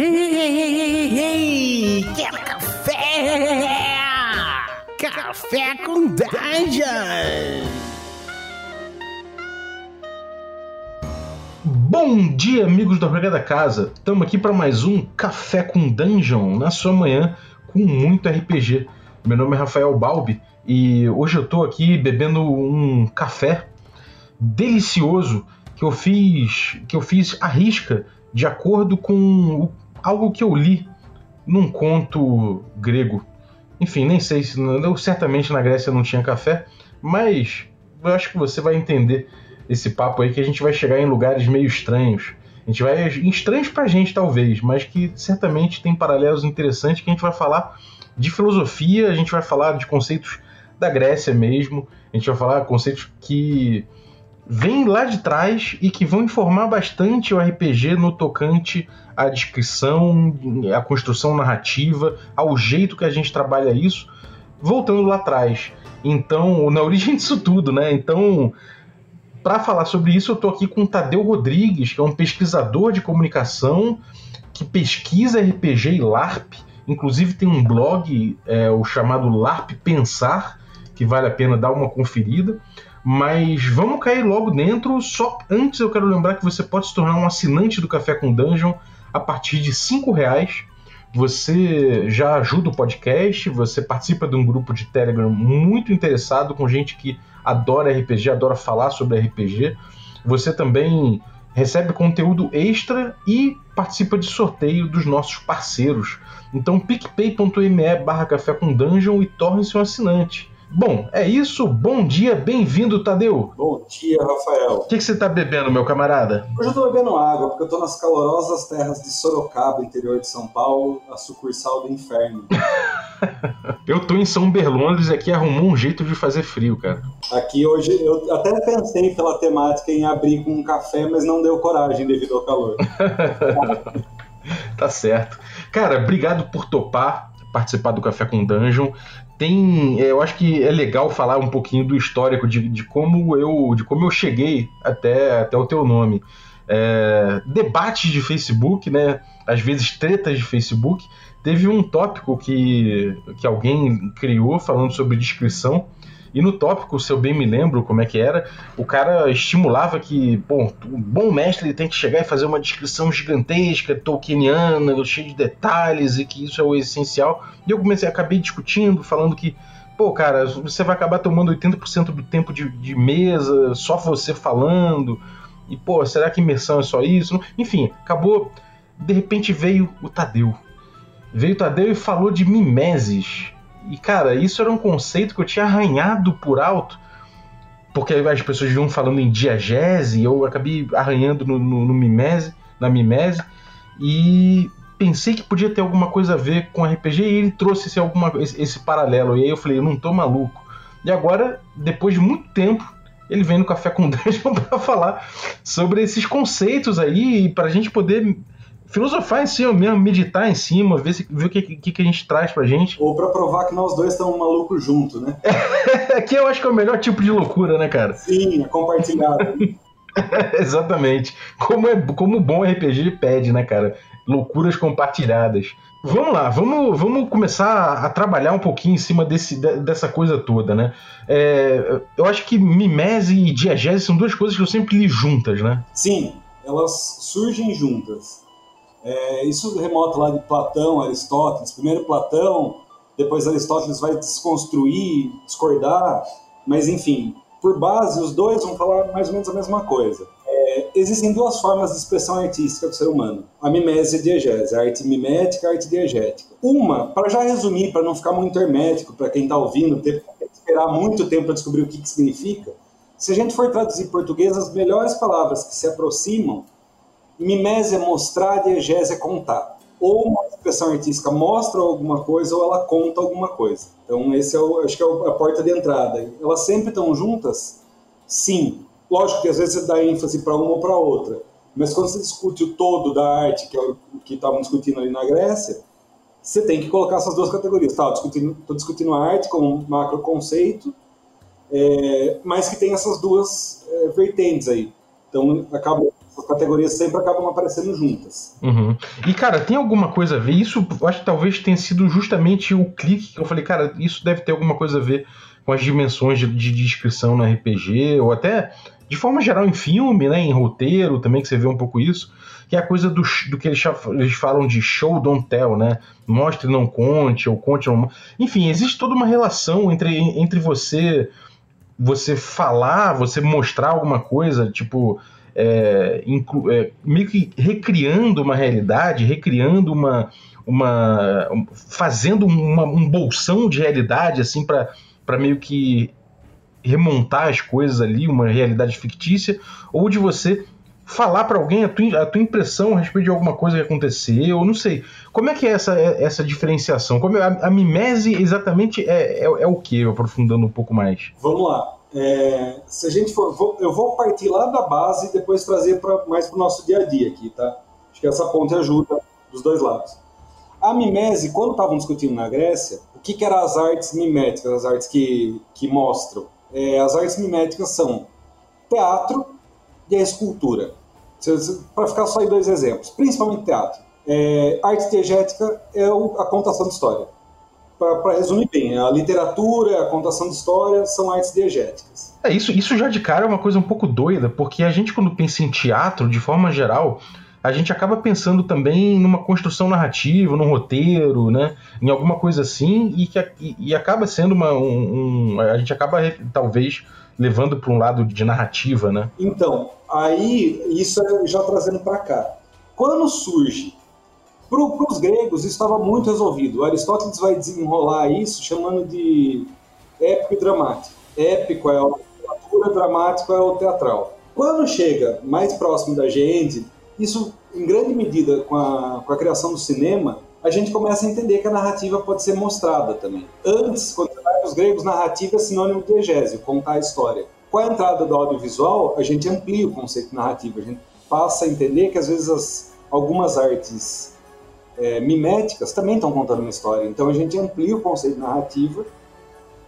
Hey, quer café? Café com Dungeon! Bom dia, amigos da Brigada da Casa. Estamos aqui para mais um Café com Dungeon na sua manhã com muito RPG. Meu nome é Rafael Balbi e hoje eu estou aqui bebendo um café delicioso que eu fiz que eu fiz à risca de acordo com algo que eu li num conto grego. Enfim, nem sei se. Eu, certamente na Grécia não tinha café, mas eu acho que você vai entender esse papo aí que a gente vai chegar em lugares meio estranhos. A gente vai. estranhos pra gente, talvez, mas que certamente tem paralelos interessantes que a gente vai falar de filosofia, a gente vai falar de conceitos da Grécia mesmo, a gente vai falar conceitos que vêm lá de trás e que vão informar bastante o RPG no tocante à descrição, à construção narrativa, ao jeito que a gente trabalha isso, voltando lá atrás. Então, na origem disso tudo, né? Então, para falar sobre isso, eu estou aqui com o Tadeu Rodrigues, que é um pesquisador de comunicação que pesquisa RPG e LARP. Inclusive tem um blog, é, o chamado LARP Pensar, que vale a pena dar uma conferida. Mas vamos cair logo dentro. Só antes eu quero lembrar que você pode se tornar um assinante do Café com Dungeon a partir de cinco reais. Você já ajuda o podcast, você participa de um grupo de Telegram muito interessado com gente que adora RPG, adora falar sobre RPG. Você também recebe conteúdo extra e participa de sorteio dos nossos parceiros. Então picpay.me barra café com dungeon e torne-se um assinante. Bom, é isso. Bom dia, bem-vindo, Tadeu. Bom dia, Rafael. O que, que você está bebendo, meu camarada? Hoje eu estou bebendo água, porque eu estou nas calorosas terras de Sorocaba, interior de São Paulo, a sucursal do inferno. eu estou em São Berlondres e aqui arrumou um jeito de fazer frio, cara. Aqui hoje, eu até pensei pela temática em abrir com um café, mas não deu coragem devido ao calor. tá certo. Cara, obrigado por topar participar do Café com Dungeon tem é, eu acho que é legal falar um pouquinho do histórico de, de como eu de como eu cheguei até, até o teu nome. É, debates de Facebook né? Às vezes tretas de Facebook. Teve um tópico que, que alguém criou falando sobre descrição e no tópico, se eu bem me lembro como é que era, o cara estimulava que, bom, um bom mestre tem que chegar e fazer uma descrição gigantesca, tolkieniana, cheia de detalhes, e que isso é o essencial. E eu comecei, acabei discutindo, falando que, pô, cara, você vai acabar tomando 80% do tempo de, de mesa, só você falando, e, pô, será que imersão é só isso? Enfim, acabou. De repente veio o Tadeu. Veio o Tadeu e falou de mimeses e, cara, isso era um conceito que eu tinha arranhado por alto, porque as pessoas vinham falando em diagese, eu acabei arranhando no, no, no mimese, na mimese, e pensei que podia ter alguma coisa a ver com RPG, e ele trouxe esse, alguma, esse, esse paralelo, e aí eu falei, eu não tô maluco. E agora, depois de muito tempo, ele vem no Café com Dungeon para falar sobre esses conceitos aí, para a gente poder filosofar em cima mesmo, meditar em cima, ver, se, ver o que, que, que a gente traz pra gente. Ou pra provar que nós dois estamos malucos juntos, né? Aqui eu acho que é o melhor tipo de loucura, né, cara? Sim, é compartilhado. Exatamente. Como, é, como o bom RPG pede, né, cara? Loucuras compartilhadas. Vamos lá, vamos, vamos começar a trabalhar um pouquinho em cima desse, dessa coisa toda, né? É, eu acho que mimese e diagese são duas coisas que eu sempre li juntas, né? Sim, elas surgem juntas. É, isso remota lá de Platão, Aristóteles. Primeiro Platão, depois Aristóteles vai desconstruir, discordar, mas enfim, por base, os dois vão falar mais ou menos a mesma coisa. É, existem duas formas de expressão artística do ser humano: a mimese e a diegese, a arte mimética e a arte diegética. Uma, para já resumir, para não ficar muito hermético, para quem está ouvindo, ter que esperar muito tempo para descobrir o que, que significa, se a gente for traduzir em português, as melhores palavras que se aproximam Mimese é mostrar, diegese é contar. Ou uma expressão artística mostra alguma coisa ou ela conta alguma coisa. Então, esse é o, acho que é a porta de entrada. Elas sempre estão juntas? Sim. Lógico que às vezes você dá ênfase para uma ou para outra. Mas quando você discute o todo da arte, que é o que estavam discutindo ali na Grécia, você tem que colocar essas duas categorias. Estou tá, discutindo, discutindo a arte como um macro conceito, é, mas que tem essas duas é, vertentes aí. Então, acaba categorias sempre acabam aparecendo juntas. Uhum. E, cara, tem alguma coisa a ver? Isso acho que talvez tenha sido justamente o clique que eu falei, cara, isso deve ter alguma coisa a ver com as dimensões de, de descrição no RPG, ou até de forma geral em filme, né, em roteiro também, que você vê um pouco isso, que é a coisa do, do que eles, eles falam de show don't tell, né? Mostre não conte, ou conte não. Enfim, existe toda uma relação entre, entre você você falar, você mostrar alguma coisa, tipo, é, é, meio que recriando uma realidade, recriando uma. uma fazendo uma, um bolsão de realidade, assim, para meio que remontar as coisas ali, uma realidade fictícia, ou de você falar para alguém a tua, a tua impressão a respeito de alguma coisa que aconteceu, não sei. Como é que é essa, essa diferenciação? Como é, a, a mimese exatamente é, é, é o que, aprofundando um pouco mais? Vamos lá. É, se a gente for, vou, eu vou partir lá da base e depois trazer pra, mais para o nosso dia a dia aqui, tá? Acho que essa ponte ajuda dos dois lados. A mimese, quando estavam discutindo na Grécia, o que, que eram as artes miméticas, as artes que, que mostram? É, as artes miméticas são teatro e a escultura. Para ficar só em dois exemplos, principalmente teatro. É, arte diegética é a contação de história. Para resumir bem, a literatura, a contação de história são artes diegéticas. É, isso, isso já de cara é uma coisa um pouco doida, porque a gente, quando pensa em teatro, de forma geral, a gente acaba pensando também numa construção narrativa, num roteiro, né? Em alguma coisa assim, e que e, e acaba sendo uma. Um, um, a gente acaba, talvez, levando para um lado de narrativa, né? Então, aí, isso é já trazendo para cá. Quando surge. Para os gregos, isso estava muito resolvido. O Aristóteles vai desenrolar isso chamando de épico e dramático. Épico é a literatura, dramático é o teatral. Quando chega mais próximo da gente, isso, em grande medida, com a, com a criação do cinema, a gente começa a entender que a narrativa pode ser mostrada também. Antes, quando vai para os gregos, narrativa é sinônimo de egésio, contar a história. Com a entrada do audiovisual, a gente amplia o conceito de narrativa, a gente passa a entender que às vezes as, algumas artes é, miméticas também estão contando uma história. Então a gente amplia o conceito de narrativa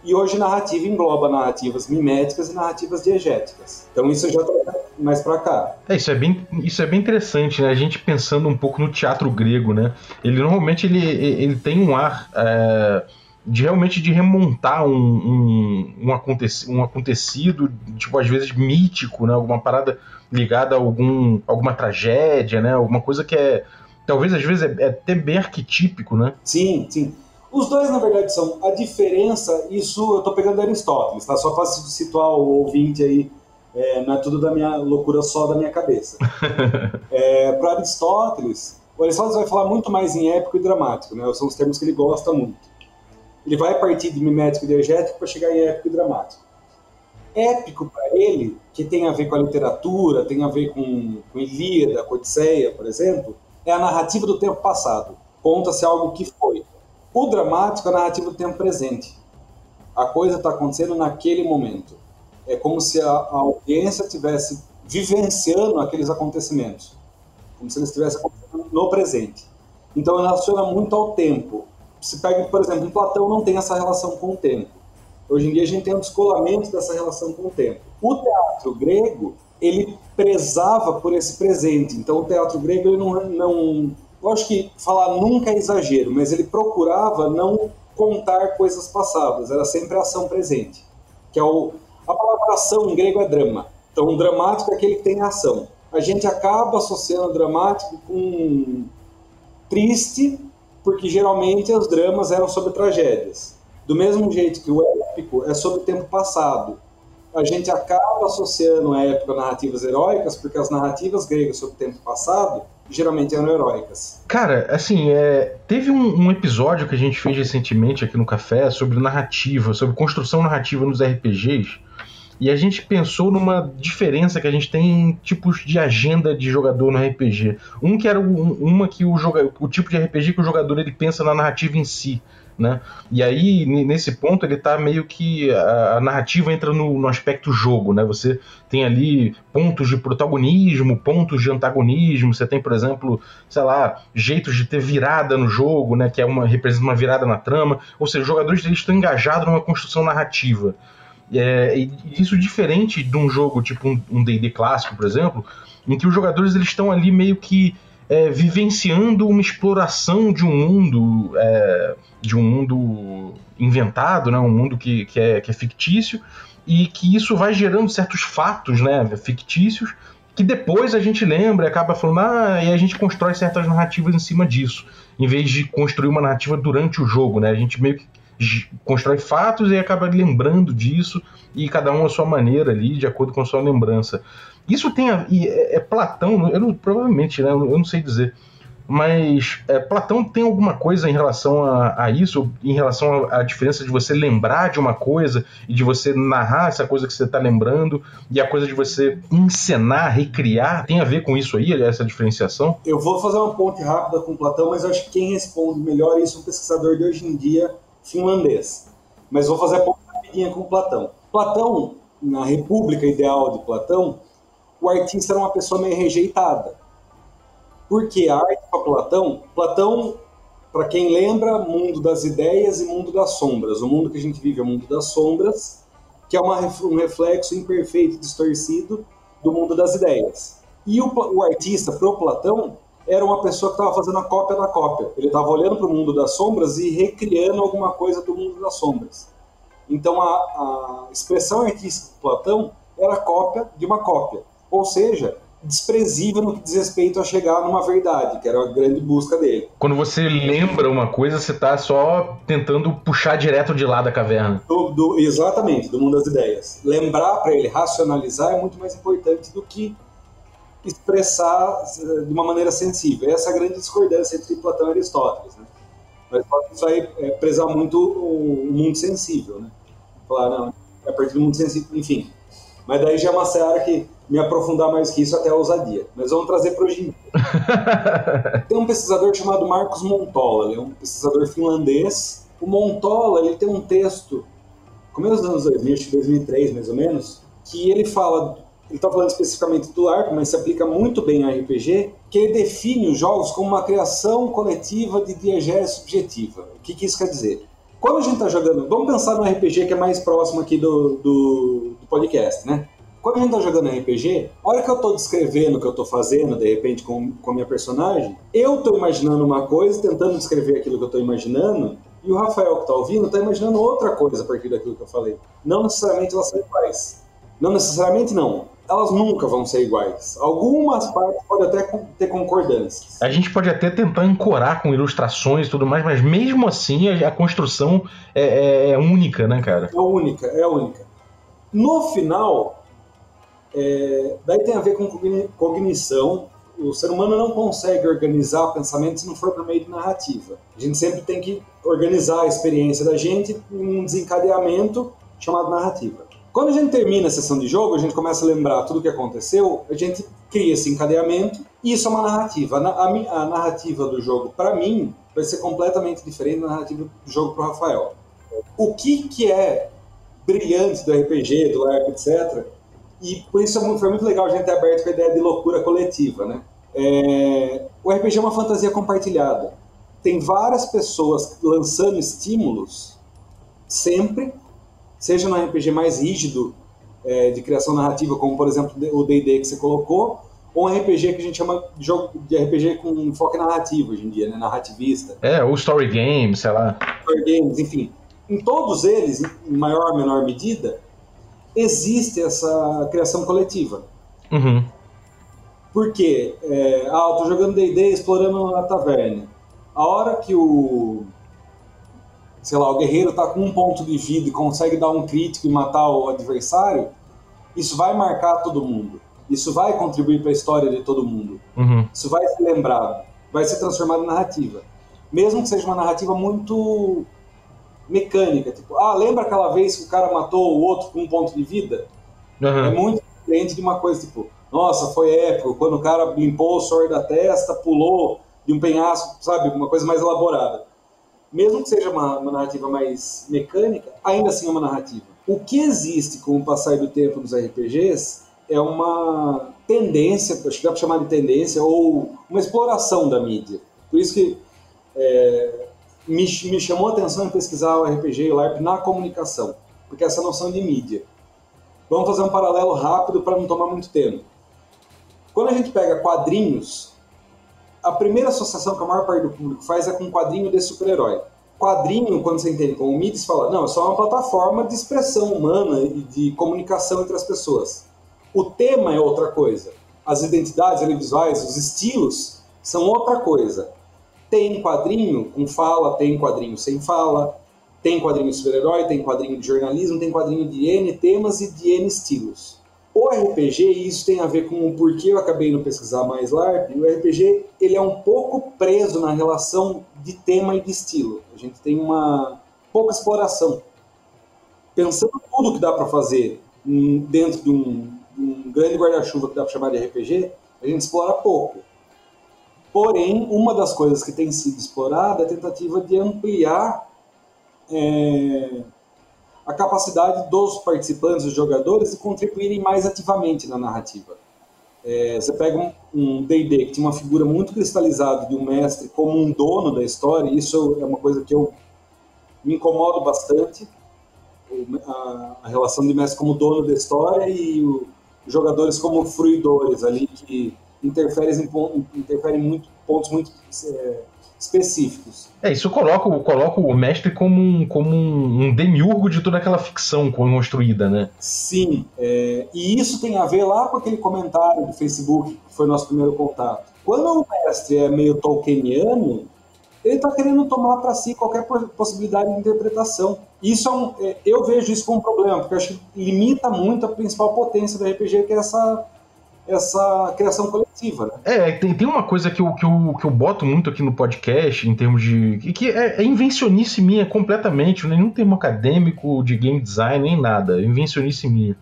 e hoje narrativa engloba narrativas miméticas e narrativas diegéticas. Então isso já está mais para cá. É, isso é bem, isso é bem interessante, né? A gente pensando um pouco no teatro grego, né? Ele normalmente ele, ele tem um ar é, de realmente de remontar um, um, um, acontecido, um acontecido, tipo, às vezes mítico, né? Alguma parada ligada a algum, alguma tragédia, né? Alguma coisa que é talvez às vezes é, é até bem arquetípico, né? Sim, sim. Os dois, na verdade, são a diferença. Isso eu estou pegando Aristóteles, tá? Só para situar o ouvinte aí, é, não é tudo da minha loucura só da minha cabeça. é, para Aristóteles, o Aristóteles vai falar muito mais em épico e dramático, né? São os termos que ele gosta muito. Ele vai partir de mimético e diegético para chegar em épico e dramático. Épico para ele, que tem a ver com a literatura, tem a ver com, com Ilíada, com Odisseia, por exemplo, é a narrativa do tempo passado. Conta-se algo que foi. O dramático é a narrativa do tempo presente. A coisa está acontecendo naquele momento. É como se a, a audiência estivesse vivenciando aqueles acontecimentos, como se eles estivessem acontecendo no presente. Então relaciona muito ao tempo. Se pega, por exemplo, Platão não tem essa relação com o tempo. Hoje em dia a gente tem um descolamento dessa relação com o tempo. O teatro grego, ele prezava por esse presente. Então o teatro grego ele não, não Lógico que falar nunca é exagero, mas ele procurava não contar coisas passadas, era sempre ação presente. Que é o, a palavra ação em grego é drama. Então, um dramático é aquele que tem ação. A gente acaba associando dramático com triste, porque geralmente os dramas eram sobre tragédias. Do mesmo jeito que o épico é sobre o tempo passado. A gente acaba associando a época narrativas heróicas, porque as narrativas gregas sobre o tempo passado geralmente eram heróicas. Cara, assim, é, teve um, um, episódio que a gente fez recentemente aqui no Café sobre narrativa, sobre construção narrativa nos RPGs. E a gente pensou numa diferença que a gente tem em tipos de agenda de jogador no RPG. Um que era um, uma que o, joga, o tipo de RPG que o jogador ele pensa na narrativa em si né? E aí, nesse ponto, ele tá meio que. A, a narrativa entra no, no, aspecto jogo, né? Você tem ali pontos de protagonismo, pontos de antagonismo, você tem, por exemplo, sei lá, jeitos de ter virada no jogo, né? Que é uma, representa uma virada na trama. Ou seja, os jogadores eles estão engajados numa construção narrativa. É, isso diferente de um jogo tipo um D&D clássico, por exemplo, em que os jogadores eles estão ali meio que é, vivenciando uma exploração de um mundo, é, de um mundo inventado, né, um mundo que, que, é, que é fictício, e que isso vai gerando certos fatos né, fictícios que depois a gente lembra e acaba falando, ah, e a gente constrói certas narrativas em cima disso, em vez de construir uma narrativa durante o jogo, né? A gente meio que constrói fatos e acaba lembrando disso, e cada um a sua maneira ali, de acordo com a sua lembrança. Isso tem a, é, é, Platão, eu provavelmente, né, eu não sei dizer, mas é, Platão tem alguma coisa em relação a, a isso, em relação à diferença de você lembrar de uma coisa e de você narrar essa coisa que você está lembrando, e a coisa de você encenar, recriar, tem a ver com isso aí, essa diferenciação? Eu vou fazer uma ponte rápida com Platão, mas acho que quem responde melhor isso é um pesquisador de hoje em dia, finlandês. Mas vou fazer a ponte rapidinha com Platão. Platão, na República Ideal de Platão, o artista era uma pessoa meio rejeitada. Porque a arte para Platão, Platão, para quem lembra, mundo das ideias e mundo das sombras. O mundo que a gente vive é o mundo das sombras, que é uma, um reflexo imperfeito, distorcido do mundo das ideias. E o, o artista, pro Platão, era uma pessoa que estava fazendo a cópia da cópia. Ele estava olhando para o mundo das sombras e recriando alguma coisa do mundo das sombras. Então a, a expressão artística de Platão era cópia de uma cópia ou seja, desprezível no que diz respeito a chegar numa verdade, que era a grande busca dele. Quando você lembra uma coisa, você está só tentando puxar direto de lá da caverna. Do, do, exatamente, do mundo das ideias. Lembrar para ele, racionalizar, é muito mais importante do que expressar eh, de uma maneira sensível. Essa é a grande discordância entre Platão e Aristóteles. Né? Aristóteles vai é, prezar muito o, o mundo sensível. Né? Falar, não, é a partir do mundo sensível, enfim. Mas daí já é uma seara que me aprofundar mais que isso até a ousadia. Mas vamos trazer para hoje. tem um pesquisador chamado Marcos Montola, ele é um pesquisador finlandês. O Montola ele tem um texto, começo dos anos 2000, 2003 mais ou menos, que ele fala, ele está falando especificamente do ARP, mas se aplica muito bem a RPG, que ele define os jogos como uma criação coletiva de diegese subjetiva. O que, que isso quer dizer? Quando a gente está jogando, vamos pensar no RPG que é mais próximo aqui do, do, do podcast, né? Quando a gente tá jogando RPG, a hora que eu tô descrevendo o que eu tô fazendo, de repente, com, com a minha personagem, eu tô imaginando uma coisa, tentando descrever aquilo que eu tô imaginando, e o Rafael que tá ouvindo tá imaginando outra coisa a partir daquilo que eu falei. Não necessariamente elas são iguais. Não necessariamente não. Elas nunca vão ser iguais. Algumas partes podem até ter concordâncias. A gente pode até tentar ancorar com ilustrações e tudo mais, mas mesmo assim a, construção é, é, é única, né, cara? É única, é única. No final, é, daí tem a ver com cognição. O ser humano não consegue organizar o pensamento se não for por meio de narrativa. A gente sempre tem que organizar a experiência da gente em um desencadeamento chamado narrativa. Quando a gente termina a sessão de jogo, a gente começa a lembrar tudo o que aconteceu, a gente cria esse encadeamento e isso é uma narrativa. A, narrativa do jogo, para mim, vai ser completamente diferente da narrativa do jogo para o Rafael. O que, que é brilhante do RPG, do LARP, etc., e por isso foi muito legal a gente ter aberto com a ideia de loucura coletiva, né? É, o RPG é uma fantasia compartilhada. Tem várias pessoas lançando estímulos sempre, seja no RPG mais rígido é, de criação narrativa, como por exemplo o D&D que você colocou, ou um RPG que a gente chama de jogo de RPG com foco narrativo hoje em dia, né? narrativista. É, ou story games, sei lá. Story games, enfim. Em todos eles, em maior ou menor medida, existe essa criação coletiva. Uhum. Porque, é, ah, eu tô jogando D&D explorando a taverna. A hora que o, sei lá, o guerreiro tá com um ponto de vida e consegue dar um crítico e matar o adversário, isso vai marcar todo mundo. Isso vai contribuir para a história de todo mundo. Uhum. Isso vai ser lembrado, vai ser transformado em narrativa. Mesmo que seja uma narrativa muito mecânica. Tipo, ah, lembra aquela vez que o cara matou o outro com um ponto de vida? Uhum. É muito diferente de uma coisa tipo, nossa, foi épico, quando o cara limpou o suor da testa, pulou de um penhasco, sabe? Uma coisa mais elaborada. Mesmo que seja uma, uma narrativa mais mecânica, ainda assim é uma narrativa. O que existe com o passar do tempo nos RPGs é uma tendência, acho que dá para chamar de tendência, ou uma exploração da mídia. Por isso que é, me, me chamou a atenção em pesquisar o RPG e o LARP na comunicação, porque essa noção de mídia. Vamos fazer um paralelo rápido para não tomar muito tempo. Quando a gente pega quadrinhos, a primeira associação que a maior parte do público faz é com quadrinho de super-herói. Quadrinho, quando você entende como mídia, você fala, não, é só uma plataforma de expressão humana e de comunicação entre as pessoas. O tema é outra coisa. As identidades visuais, os estilos, são outra coisa. Tem quadrinho com fala, tem quadrinho sem fala, tem quadrinho super-herói, tem quadrinho de jornalismo, tem quadrinho de N temas e de N estilos. O RPG, e isso tem a ver com o porquê eu acabei indo pesquisar mais LARP, o RPG ele é um pouco preso na relação de tema e de estilo. A gente tem uma pouca exploração. Pensando tudo que dá para fazer dentro de um, de um grande guarda-chuva que dá para chamar de RPG, a gente explora pouco. Porém, uma das coisas que tem sido explorada é a tentativa de ampliar é, a capacidade dos participantes, dos jogadores, de contribuírem mais ativamente na narrativa. É, você pega um D&D que tinha uma figura muito cristalizada de um mestre como um dono da história, e isso é uma coisa que eu me incomodo bastante, a, a relação de mestre como dono da história e os jogadores como fruidores ali, que interferem em, interferem muito pontos muito é, específicos. É, isso coloca, coloca o mestre como um, como um, demiurgo de toda aquela ficção construída, né? Sim, é, e isso tem a ver lá com aquele comentário do Facebook, que foi nosso primeiro contato. Quando o mestre é meio tolkieniano, ele está querendo tomar para si qualquer possibilidade de interpretação. Isso é um, é, eu vejo isso como um problema, porque acho que limita muito a principal potência do RPG, que é essa essa criação coletiva. Né? É, tem, tem uma coisa que eu, que, eu, que eu boto muito aqui no podcast, em termos de. que é, é invencionice minha completamente, nenhum termo acadêmico de game design, nem nada. É invencionice minha.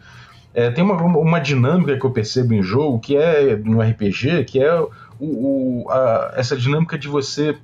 É, tem uma, uma dinâmica que eu percebo em jogo, que é no RPG, que é o, o a, essa dinâmica de você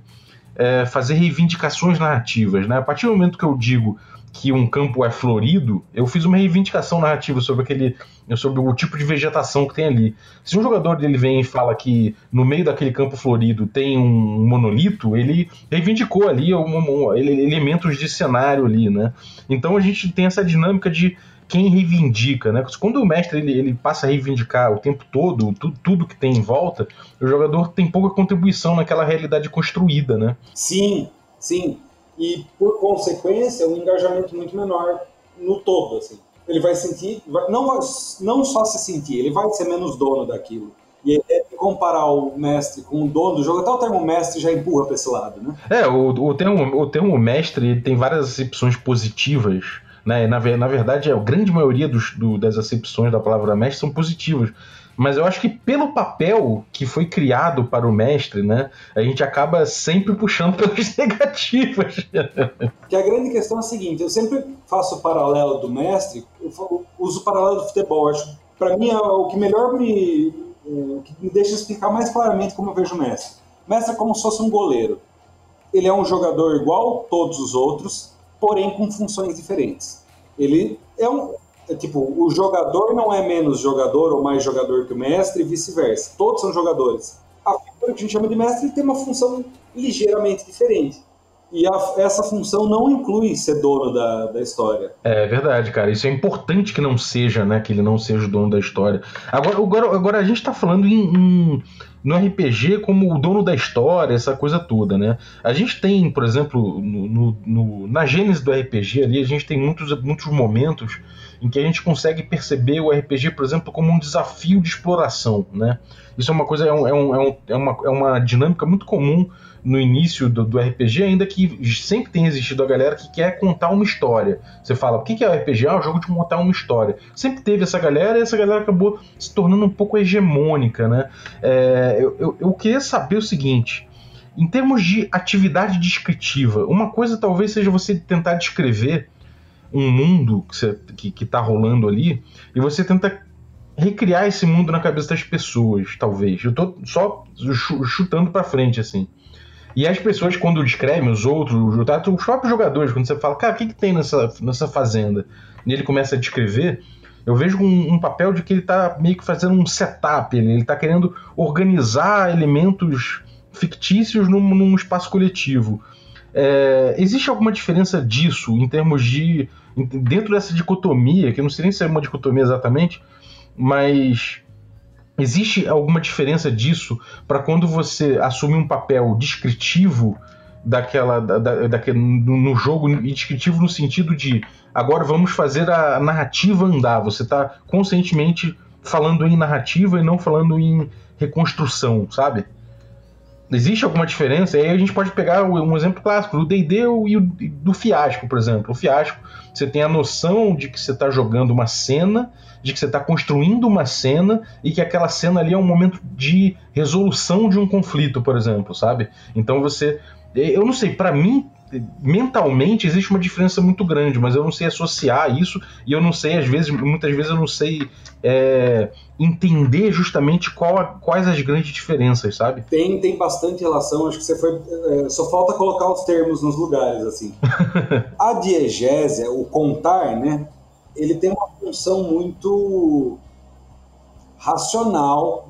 é, fazer reivindicações narrativas. Né? A partir do momento que eu digo que um campo é florido, eu fiz uma reivindicação narrativa sobre aquele sobre o tipo de vegetação que tem ali. Se um jogador dele vem e fala que no meio daquele campo florido tem um monolito, ele reivindicou ali um, um, elementos de cenário ali, né? Então a gente tem essa dinâmica de quem reivindica, né? Quando o mestre ele, ele passa a reivindicar o tempo todo tudo, tudo que tem em volta, o jogador tem pouca contribuição naquela realidade construída, né? Sim, sim e, por consequência, um engajamento muito menor no todo, assim. Ele vai sentir, vai, não, não só se sentir, ele vai ser menos dono daquilo. E é comparar o mestre com o dono do jogo, até o termo mestre já empurra para esse lado, né? É, o, o, termo, o termo mestre tem várias acepções positivas, né? Na, na verdade, a grande maioria dos, do, das acepções da palavra mestre são positivas. Mas eu acho que pelo papel que foi criado para o mestre, né, a gente acaba sempre puxando pelas negativas. Que a grande questão é a seguinte: eu sempre faço o paralelo do mestre, eu uso o paralelo do futebol. Acho para mim é o que melhor me, é, que me deixa explicar mais claramente como eu vejo o mestre. O mestre é como se fosse um goleiro. Ele é um jogador igual a todos os outros, porém com funções diferentes. Ele é um, é, tipo, o jogador não é menos jogador ou mais jogador que o mestre e vice-versa. Todos são jogadores. A figura que a gente chama de mestre tem uma função ligeiramente diferente. E a, essa função não inclui ser dono da, da história. É verdade, cara. Isso é importante que não seja, né? Que ele não seja o dono da história. Agora, agora, agora a gente tá falando em, em, no RPG como o dono da história, essa coisa toda, né? A gente tem, por exemplo, no, no, no, na gênese do RPG ali, a gente tem muitos, muitos momentos em que a gente consegue perceber o RPG, por exemplo, como um desafio de exploração, né? Isso é uma coisa, é, um, é, um, é, uma, é uma dinâmica muito comum no início do, do, RPG, ainda que sempre tem existido a galera que quer contar uma história. Você fala, o que é o RPG? Ah, é o jogo de contar uma história. Sempre teve essa galera e essa galera acabou se tornando um pouco hegemônica, né? É, eu, eu, eu queria saber o seguinte. Em termos de atividade descritiva, uma coisa talvez seja você tentar descrever um mundo que, você, que, que tá rolando ali e você tenta recriar esse mundo na cabeça das pessoas, talvez. Eu tô só chutando para frente, assim. E as pessoas, quando descrevem, os outros, os próprios jogadores, quando você fala, cara, o que, que tem nessa, nessa fazenda? E ele começa a descrever, eu vejo um, um papel de que ele está meio que fazendo um setup, ele, está querendo organizar elementos fictícios num, num espaço coletivo. É, existe alguma diferença disso em termos de. dentro dessa dicotomia, que eu não sei nem se é uma dicotomia exatamente, mas Existe alguma diferença disso para quando você assume um papel descritivo daquela da, da, daquele, no, jogo descritivo no sentido de agora vamos fazer a narrativa andar. Você está conscientemente falando em narrativa e não falando em reconstrução, sabe? Existe alguma diferença? E aí a gente pode pegar um exemplo clássico, o D&D e o do fiasco, por exemplo. O fiasco, você tem a noção de que você está jogando uma cena, de que você está construindo uma cena e que aquela cena ali é um momento de resolução de um conflito, por exemplo, sabe? Então você, eu não sei, para mim mentalmente existe uma diferença muito grande, mas eu não sei associar isso e eu não sei, às vezes, muitas vezes eu não sei é, entender justamente qual quais as grandes diferenças, sabe? Tem, tem bastante relação, acho que você foi. É, só falta colocar os termos nos lugares, assim. a diegésia, o contar, né? Ele tem uma função muito racional.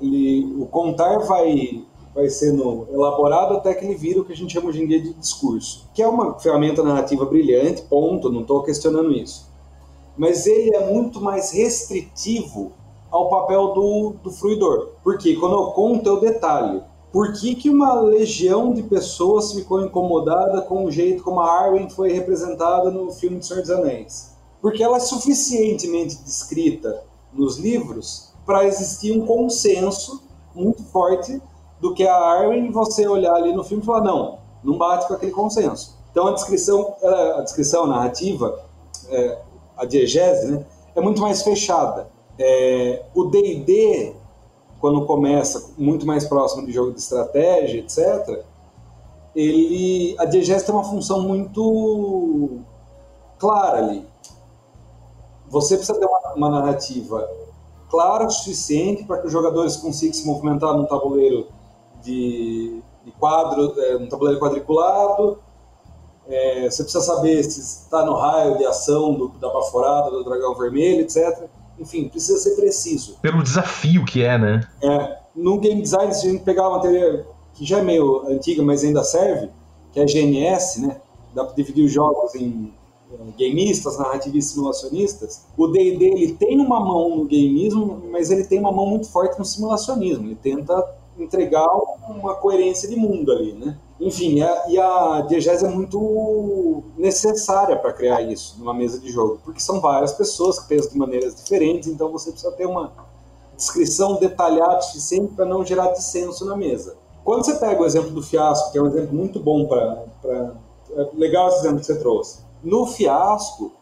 Ele, o contar vai vai sendo elaborado até que ele vira o que a gente chama hoje em dia de discurso, que é uma ferramenta narrativa brilhante, ponto, não estou questionando isso. Mas ele é muito mais restritivo ao papel do, do fruidor. Porque quando eu conto é o detalhe. Por que, que uma legião de pessoas ficou incomodada com o jeito como a Arwen foi representada no filme de Senhor dos Anéis? Porque ela é suficientemente descrita nos livros para existir um consenso muito forte do que a Arwen você olhar ali no filme e falar, não, não bate com aquele consenso. Então a descrição, a descrição a narrativa, é, a diegese, né, é muito mais fechada. É, o D&D, quando começa muito mais próximo de jogo de estratégia, etc., ele, a diegese tem uma função muito clara ali. Você precisa ter uma, uma narrativa clara o suficiente para que os jogadores consigam se movimentar no tabuleiro de, de quadro, é, um tabuleiro quadriculado. É, você precisa saber se está no raio de ação do, da baforada, do dragão vermelho, etc. Enfim, precisa ser preciso. Pelo desafio que é, né? É. No game design, se a gente pegar uma teoria que já é meio antiga, mas ainda serve, que é a GNS, né? Dá para dividir os jogos em gameistas, narrativistas, simulacionistas, o D&D ele tem uma mão no gameismo, mas ele tem uma mão muito forte no simulacionismo. Ele tenta entregar uma coerência de mundo ali, né? Enfim, a, e a diegese é muito necessária para criar isso numa mesa de jogo, porque são várias pessoas que pensam de maneiras diferentes, então você precisa ter uma descrição detalhada suficiente para não gerar dissenso na mesa. Quando você pega o exemplo do fiasco, que é um exemplo muito bom para. É legal esse exemplo que você trouxe. No fiasco,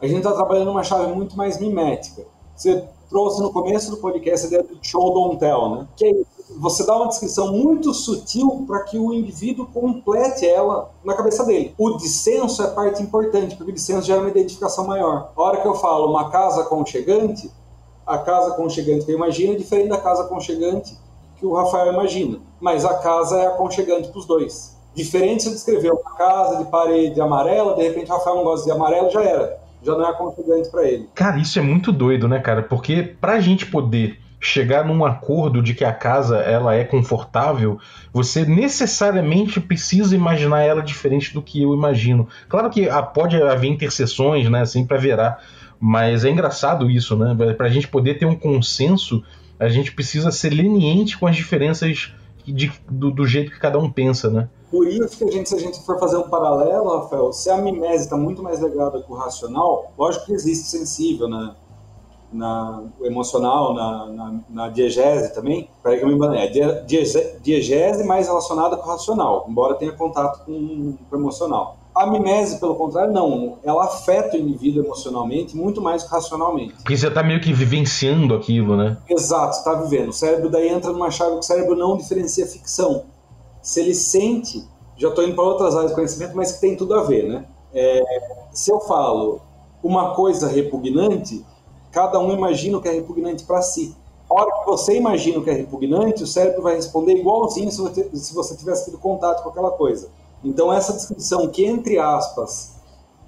a gente está trabalhando uma chave muito mais mimética. Você trouxe no começo do podcast a ideia do show don't tell, né? Que é isso você dá uma descrição muito sutil para que o indivíduo complete ela na cabeça dele. O dissenso é parte importante, porque o dissenso gera uma identificação maior. A hora que eu falo uma casa aconchegante, a casa aconchegante que eu imagino é diferente da casa aconchegante que o Rafael imagina. Mas a casa é aconchegante para os dois. Diferente se eu descrever uma casa de parede amarela, de repente o Rafael não gosta de amarelo, já era. Já não é aconchegante para ele. Cara, isso é muito doido, né, cara? Porque pra gente poder chegar num acordo de que a casa ela é confortável, você necessariamente precisa imaginar ela diferente do que eu imagino. Claro que pode haver interseções, né, sempre haverá, mas é engraçado isso, né? Para a gente poder ter um consenso, a gente precisa ser leniente com as diferenças de, do, do, jeito que cada um pensa, né? Por isso que a gente, se a gente for fazer um paralelo, Rafael, se a mimese está muito mais ligada com o racional, lógico que existe sensível, né? Na, emocional, na, na, na, diegese também. Peraí que eu me embanei. É diegese, diegese mais relacionada com o racional, embora tenha contato com, com o emocional. A mimese, pelo contrário, não. Ela afeta o indivíduo emocionalmente muito mais que racionalmente. Porque você está meio que vivenciando aquilo, né? Exato, está vivendo. O cérebro daí entra numa chave que o cérebro não diferencia ficção. Se ele sente, já estou indo para outras áreas de conhecimento, mas que tem tudo a ver, né? É, se eu falo uma coisa repugnante, cada um imagina o que é repugnante para si. A hora que você imagina o que é repugnante, o cérebro vai responder igualzinho se você, se você tivesse tido contato com aquela coisa. Então, essa descrição, que entre aspas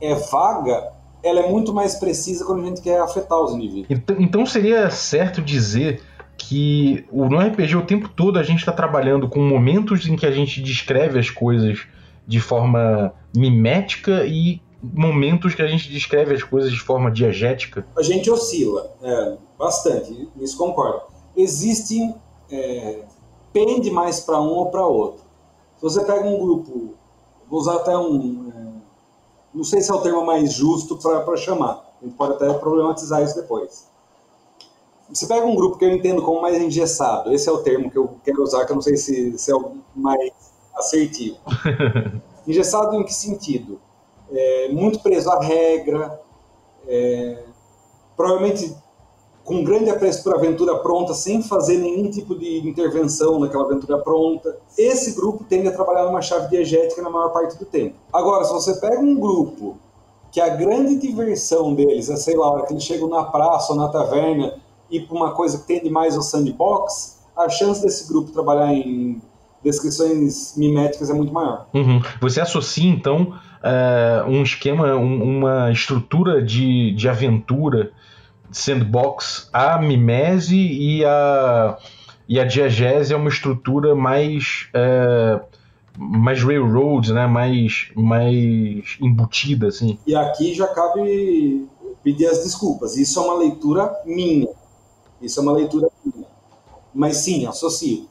é vaga, ela é muito mais precisa quando a gente quer afetar os indivíduos. Então, então seria certo dizer que no RPG o tempo todo a gente está trabalhando com momentos em que a gente descreve as coisas de forma mimética e momentos que a gente descreve as coisas de forma diegética? A gente oscila, é, bastante, isso concordo. existe é, pende mais para um ou para outro. Se você pega um grupo, vou usar até um, é, não sei se é o termo mais justo para chamar, a gente pode até problematizar isso depois. Você pega um grupo que eu entendo como mais engessado, esse é o termo que eu quero usar, que eu não sei se, se é o mais assertivo. engessado em que sentido? É, muito preso à regra, é, provavelmente com grande apreço por aventura pronta, sem fazer nenhum tipo de intervenção naquela aventura pronta. Esse grupo tende a trabalhar numa chave diegética na maior parte do tempo. Agora, se você pega um grupo que a grande diversão deles é, sei lá, a hora que eles chegam na praça ou na taverna e para uma coisa que tende mais ao sandbox, a chance desse grupo trabalhar em descrições miméticas é muito maior. Uhum. Você associa, então, uh, um esquema, um, uma estrutura de, de aventura sandbox, a mimese e a, e a diegese é uma estrutura mais. É, mais railroad, né? mais, mais embutida. Assim. E aqui já cabe pedir as desculpas. Isso é uma leitura minha. Isso é uma leitura minha. Mas sim, associo.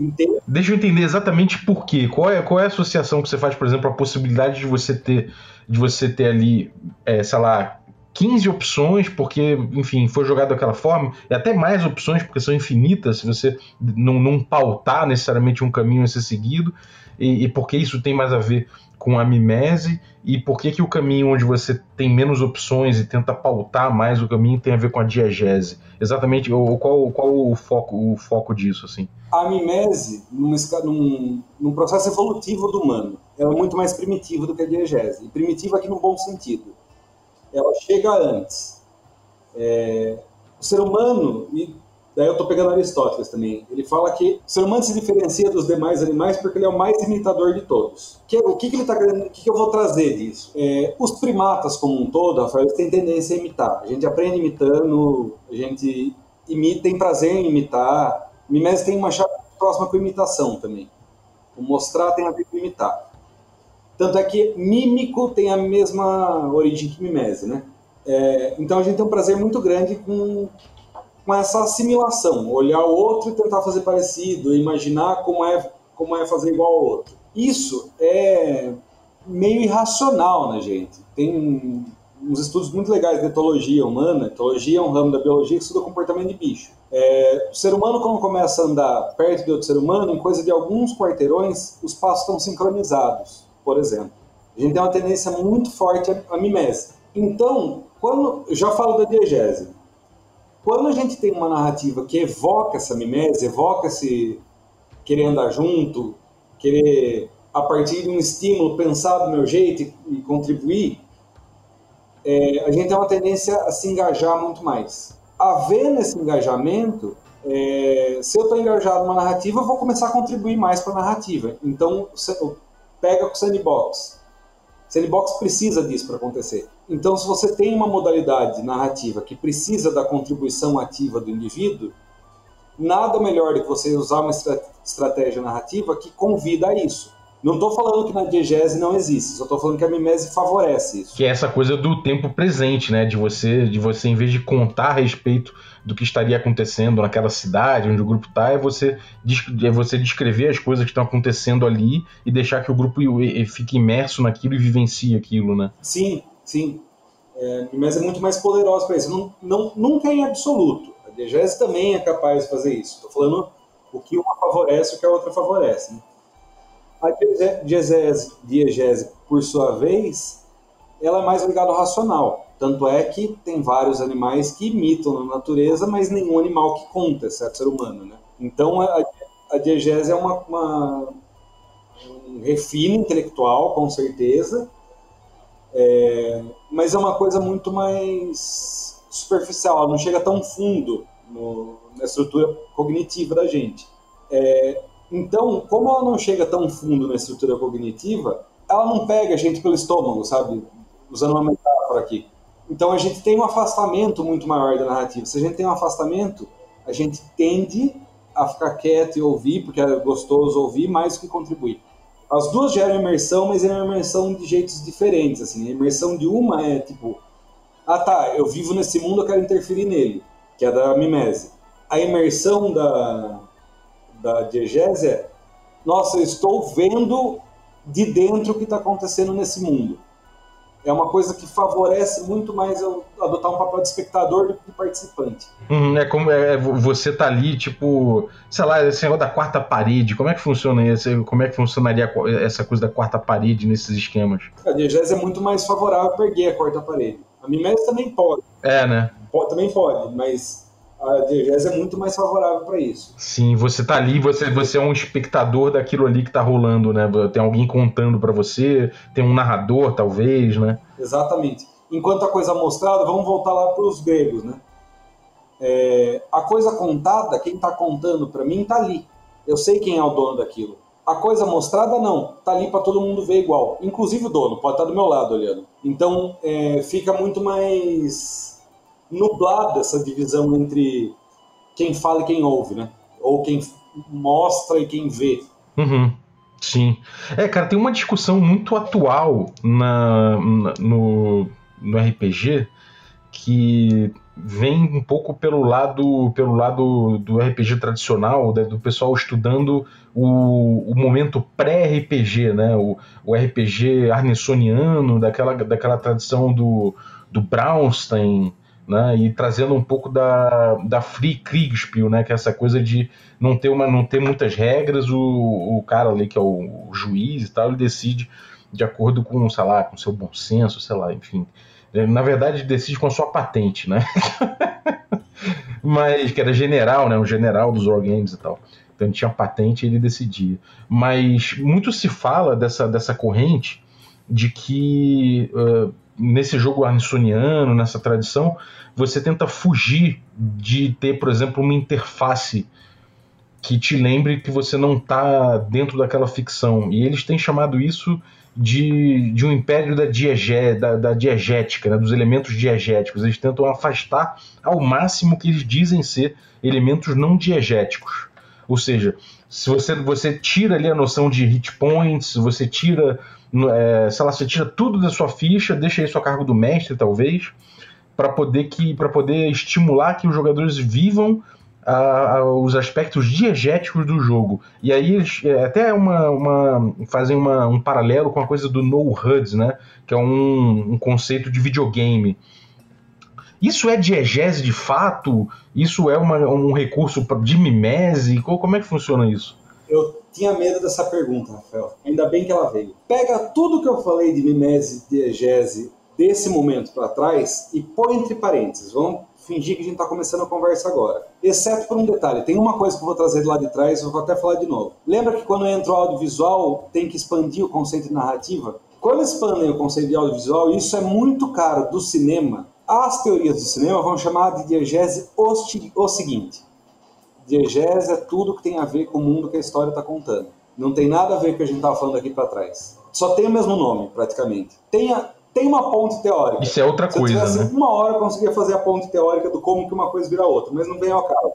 É, Deixa eu entender exatamente por quê. Qual é, qual é a associação que você faz, por exemplo, a possibilidade de você ter, de você ter ali, é, sei lá, 15 opções, porque, enfim, foi jogado daquela forma, e até mais opções, porque são infinitas, se você não, não pautar necessariamente um caminho a ser seguido, e, e porque isso tem mais a ver com a mimese, e por que, que o caminho onde você tem menos opções e tenta pautar mais o caminho tem a ver com a diegese? Exatamente, ou, qual, qual o, foco, o foco disso, assim? A mimese, num, num, num processo evolutivo do humano, é muito mais primitiva do que a diegese, e primitiva aqui no bom sentido ela chega antes. É, o ser humano, e daí eu estou pegando Aristóteles também, ele fala que o ser humano se diferencia dos demais animais porque ele é o mais imitador de todos. Que, o que, que ele está querendo, o que, que eu vou trazer disso? É, os primatas como um todo, Rafael, eles têm tendência a imitar. A gente aprende imitando, a gente imita, tem prazer em imitar. Mimese tem uma chave próxima com imitação também. O mostrar tem a ver com imitar. Tanto é que mímico tem a mesma origem que mimese, né? É, então a gente tem um prazer muito grande com, com essa assimilação, olhar o outro e tentar fazer parecido, imaginar como é, como é fazer igual ao outro. Isso é meio irracional na gente. Tem uns estudos muito legais de etologia humana. Etologia é um ramo da biologia que estuda o comportamento de bicho. É, o ser humano, quando começa a andar perto de outro ser humano, em coisa de alguns quarteirões, os passos estão sincronizados por exemplo. A gente tem uma tendência muito forte à mimese. Então, quando eu já falo da diegese, quando a gente tem uma narrativa que evoca essa mimese, evoca esse querer andar junto, querer a partir de um estímulo pensar do meu jeito e, contribuir, é, a gente tem uma tendência a se engajar muito mais. Havendo esse engajamento, é, se eu estou engajado numa narrativa, eu vou começar a contribuir mais para a narrativa. Então, pega com o sandbox. Sandbox precisa disso para acontecer. Então, se você tem uma modalidade narrativa que precisa da contribuição ativa do indivíduo, nada melhor do que você usar uma estratégia narrativa que convida a isso. Não estou falando que na diegese não existe, só estou falando que a mimese favorece isso. Que é essa coisa do tempo presente, né? De você, de você em vez de contar a respeito do que estaria acontecendo naquela cidade onde o grupo está, é você, é você descrever as coisas que estão acontecendo ali e deixar que o grupo fique imerso naquilo e vivencie aquilo, né? Sim, sim. É, a mimese é muito mais poderosa para isso. Não, não, nunca é em absoluto. A diegese também é capaz de fazer isso. Estou falando o que uma favorece e o que a outra favorece. Né? A diegese, diegese, por sua vez, ela é mais ligada ao racional. Tanto é que tem vários animais que imitam na natureza, mas nenhum animal que conta, exceto ser humano. Né? Então, a, a diegese é uma, uma, um refino intelectual, com certeza, é, mas é uma coisa muito mais superficial, ela não chega tão fundo no, na estrutura cognitiva da gente. É, então, como ela não chega tão fundo na estrutura cognitiva, ela não pega a gente pelo estômago, sabe? Usando uma metáfora aqui. Então, a gente tem um afastamento muito maior da narrativa. Se a gente tem um afastamento, a gente tende a ficar quieto e ouvir, porque é gostoso ouvir, mais do que contribuir. As duas geram imersão, mas é uma imersão de jeitos diferentes. Assim. A imersão de uma é tipo, ah tá, eu vivo nesse mundo, eu quero interferir nele, que é da mimese. a imersão da, da diegese é: nossa, eu estou vendo de dentro o que está acontecendo nesse mundo. É uma coisa que favorece muito mais eu adotar um papel de espectador do que de participante. Hum, é como é, você tá ali, tipo, sei lá, esse negócio da quarta parede, como é que funciona isso? Como é que funcionaria essa coisa da quarta parede nesses esquemas? A diegese é muito mais favorável para erguer a quarta parede. A mimese também pode. É, né? Pode, também pode, mas a diegese é muito mais favorável para isso. Sim, você tá ali, você, você é um espectador daquilo ali que tá rolando, né? Tem alguém contando para você, tem um narrador, talvez, né? Exatamente. Enquanto a coisa mostrada, vamos voltar lá para os gregos, né? É, a coisa contada, quem está contando para mim tá ali. Eu sei quem é o dono daquilo. A coisa mostrada não, tá ali para todo mundo ver igual. Inclusive o dono pode estar tá do meu lado olhando. Então é, fica muito mais nublada essa divisão entre quem fala e quem ouve, né? Ou quem mostra e quem vê. Uhum. Sim. É, cara, tem uma discussão muito atual na, na no, no RPG que vem um pouco pelo lado pelo lado do RPG tradicional, do pessoal estudando o, o momento pré-RPG, né? O, o RPG arnessoniano, daquela, daquela tradição do, do Braunstein, né, e trazendo um pouco da, da Free Kriegspiel, né, que é essa coisa de não ter, uma, não ter muitas regras, o, o cara ali que é o, o juiz e tal, ele decide de acordo com, sei lá, com seu bom senso, sei lá, enfim. Na verdade, decide com a sua patente, né? Mas que era general, né? Um general dos wargames e tal. Então ele tinha patente e ele decidia. Mas muito se fala dessa, dessa corrente de que uh, nesse jogo arnisoniano, nessa tradição, você tenta fugir de ter, por exemplo, uma interface que te lembre que você não está dentro daquela ficção. E eles têm chamado isso de, de um império da, diegé, da, da diegética, né, dos elementos diegéticos. Eles tentam afastar ao máximo que eles dizem ser elementos não diegéticos. Ou seja, se você, você tira ali a noção de hit points, você tira, é, sei lá, você tira tudo da sua ficha, deixa isso a cargo do mestre, talvez, para poder que para poder estimular que os jogadores vivam a, a, os aspectos diegéticos do jogo. E aí eles é, até uma, uma, fazem uma, um paralelo com a coisa do no HUD, né? Que é um, um conceito de videogame. Isso é diegese de fato? Isso é uma, um recurso de mimese? Como é que funciona isso? Eu tinha medo dessa pergunta, Rafael. Ainda bem que ela veio. Pega tudo que eu falei de mimese, diegese desse momento para trás e põe entre parênteses. Vamos fingir que a gente está começando a conversa agora. Exceto por um detalhe. Tem uma coisa que eu vou trazer lado de trás, eu vou até falar de novo. Lembra que quando entra o audiovisual, tem que expandir o conceito de narrativa? Quando expandem o conceito de audiovisual, isso é muito caro do cinema. As teorias do cinema vão chamar de diegese o, o seguinte. Diegese é tudo que tem a ver com o mundo que a história está contando. Não tem nada a ver com o que a gente estava falando aqui para trás. Só tem o mesmo nome, praticamente. Tem a, tem uma ponte teórica. Isso é outra Se coisa. Se tivesse né? uma hora, eu conseguia fazer a ponte teórica do como que uma coisa vira outra, mas não vem ao caso.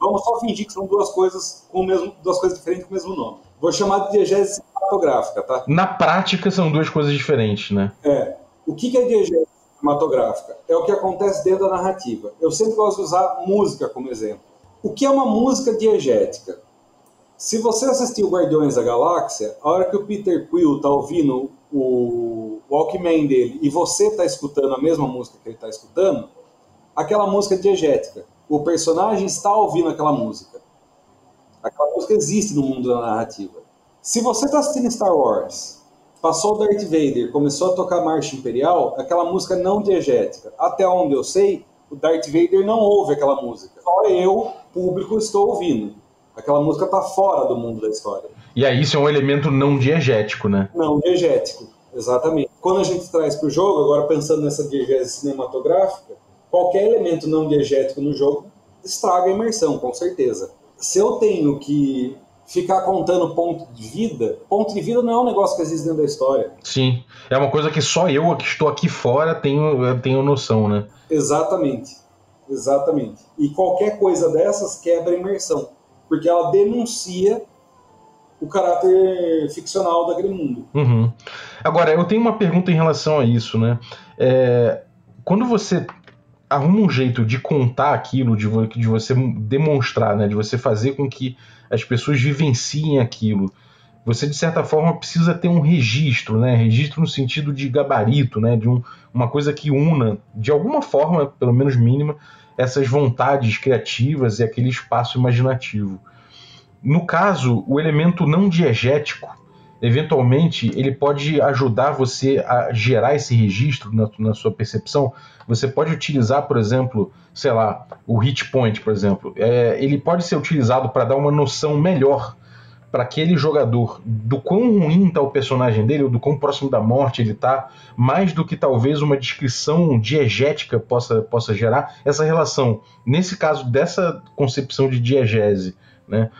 Vamos só fingir que são duas coisas com o mesmo, duas coisas diferentes com o mesmo nome. Vou chamar de diegese cinematográfica, tá? Na prática são duas coisas diferentes, né? É. O que é diegese cinematográfica? É o que acontece dentro da narrativa. Eu sempre gosto de usar música como exemplo. O que é uma música diegética? Se você assistiu Guardiões da Galáxia, a hora que o Peter Quill tá ouvindo o Walkman dele e você está escutando a mesma música que ele está escutando, aquela música é diegética. O personagem está ouvindo aquela música. Aquela música existe no mundo da narrativa. Se você está assistindo Star Wars, passou o Darth Vader, começou a tocar Marcha Imperial, aquela música não diegética. Até onde eu sei, o Darth Vader não ouve aquela música. Só eu, público, estou ouvindo. Aquela música está fora do mundo da história. E aí isso é um elemento não diegético, né? Não diegético, exatamente. Quando a gente traz para o jogo, agora pensando nessa diegese cinematográfica, qualquer elemento não diegético no jogo estraga a imersão, com certeza. Se eu tenho que ficar contando ponto de vida, ponto de vida não é um negócio que existe dentro da história. Sim, é uma coisa que só eu que estou aqui fora tenho, tenho noção, né? Exatamente, exatamente. E qualquer coisa dessas quebra a imersão, porque ela denuncia o caráter ficcional daquele mundo. Uhum. Agora, eu tenho uma pergunta em relação a isso, né? É, quando você arruma um jeito de contar aquilo, de, de você demonstrar, né? De você fazer com que as pessoas vivenciem aquilo. Você, de certa forma, precisa ter um registro, né? Registro no sentido de gabarito, né? De um, uma coisa que una, de alguma forma, pelo menos mínima, essas vontades criativas e aquele espaço imaginativo. No caso, o elemento não diegético, eventualmente, ele pode ajudar você a gerar esse registro na, na, sua percepção. Você pode utilizar, por exemplo, sei lá, o hit point, por exemplo. É, ele pode ser utilizado para dar uma noção melhor para aquele jogador do quão ruim está o personagem dele, ou do quão próximo da morte ele está, mais do que talvez uma descrição diegética possa, possa gerar, essa relação, nesse caso dessa concepção de diegese, né,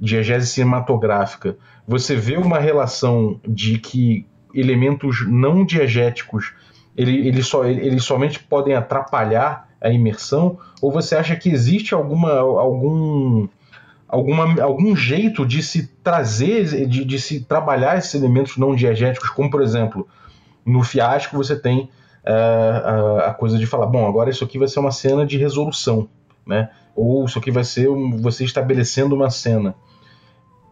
diegese cinematográfica, você vê uma relação de que elementos não diegéticos ele, ele só, ele, eles somente podem atrapalhar a imersão, ou você acha que existe alguma, algum alguma, algum jeito de se trazer, de, de se trabalhar esses elementos não diegéticos, como por exemplo, no fiasco você tem uh, a, a, coisa de falar, bom, agora isso aqui vai ser uma cena de resolução, né? Ou isso aqui vai ser um, você estabelecendo uma cena.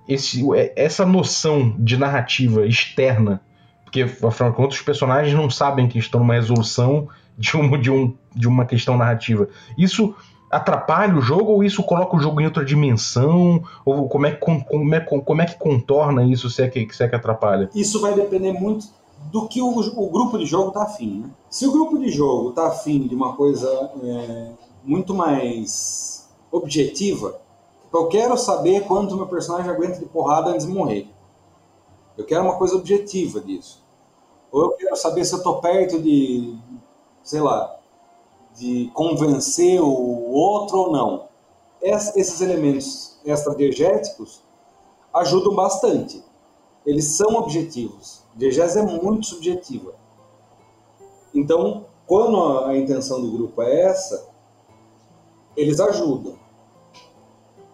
Esse, é, essa noção de narrativa externa, porque afinal de contas os personagens não sabem que estão numa resolução de, um, de, um, de uma questão narrativa. Isso atrapalha o jogo ou isso coloca o jogo em outra dimensão? Ou como é, como é, como é que contorna isso se é que, se é que atrapalha? Isso vai depender muito do que o, o grupo de jogo está afim. Né? Se o grupo de jogo está afim de uma coisa é, muito mais objetiva, eu quero saber quanto meu personagem aguenta de porrada antes de morrer. Eu quero uma coisa objetiva disso. Ou eu quero saber se eu estou perto de, sei lá, de convencer o outro ou não. Esses elementos extradiegéticos ajudam bastante. Eles são objetivos. Diegese é muito subjetiva. Então, quando a intenção do grupo é essa, eles ajudam.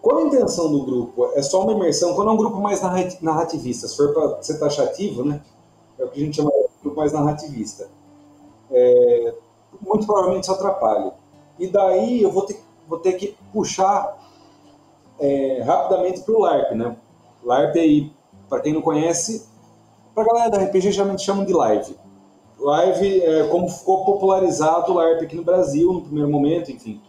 Quando a intenção do grupo é só uma imersão, quando é um grupo mais narrativista, se for para ser taxativo, né? É o que a gente chama de grupo mais narrativista. É, muito provavelmente isso atrapalha. E daí eu vou ter, vou ter que puxar é, rapidamente para o LARP, né? LARP aí, para quem não conhece, para a galera da RPG geralmente chamam de live. Live é como ficou popularizado o LARP aqui no Brasil no primeiro momento, enfim.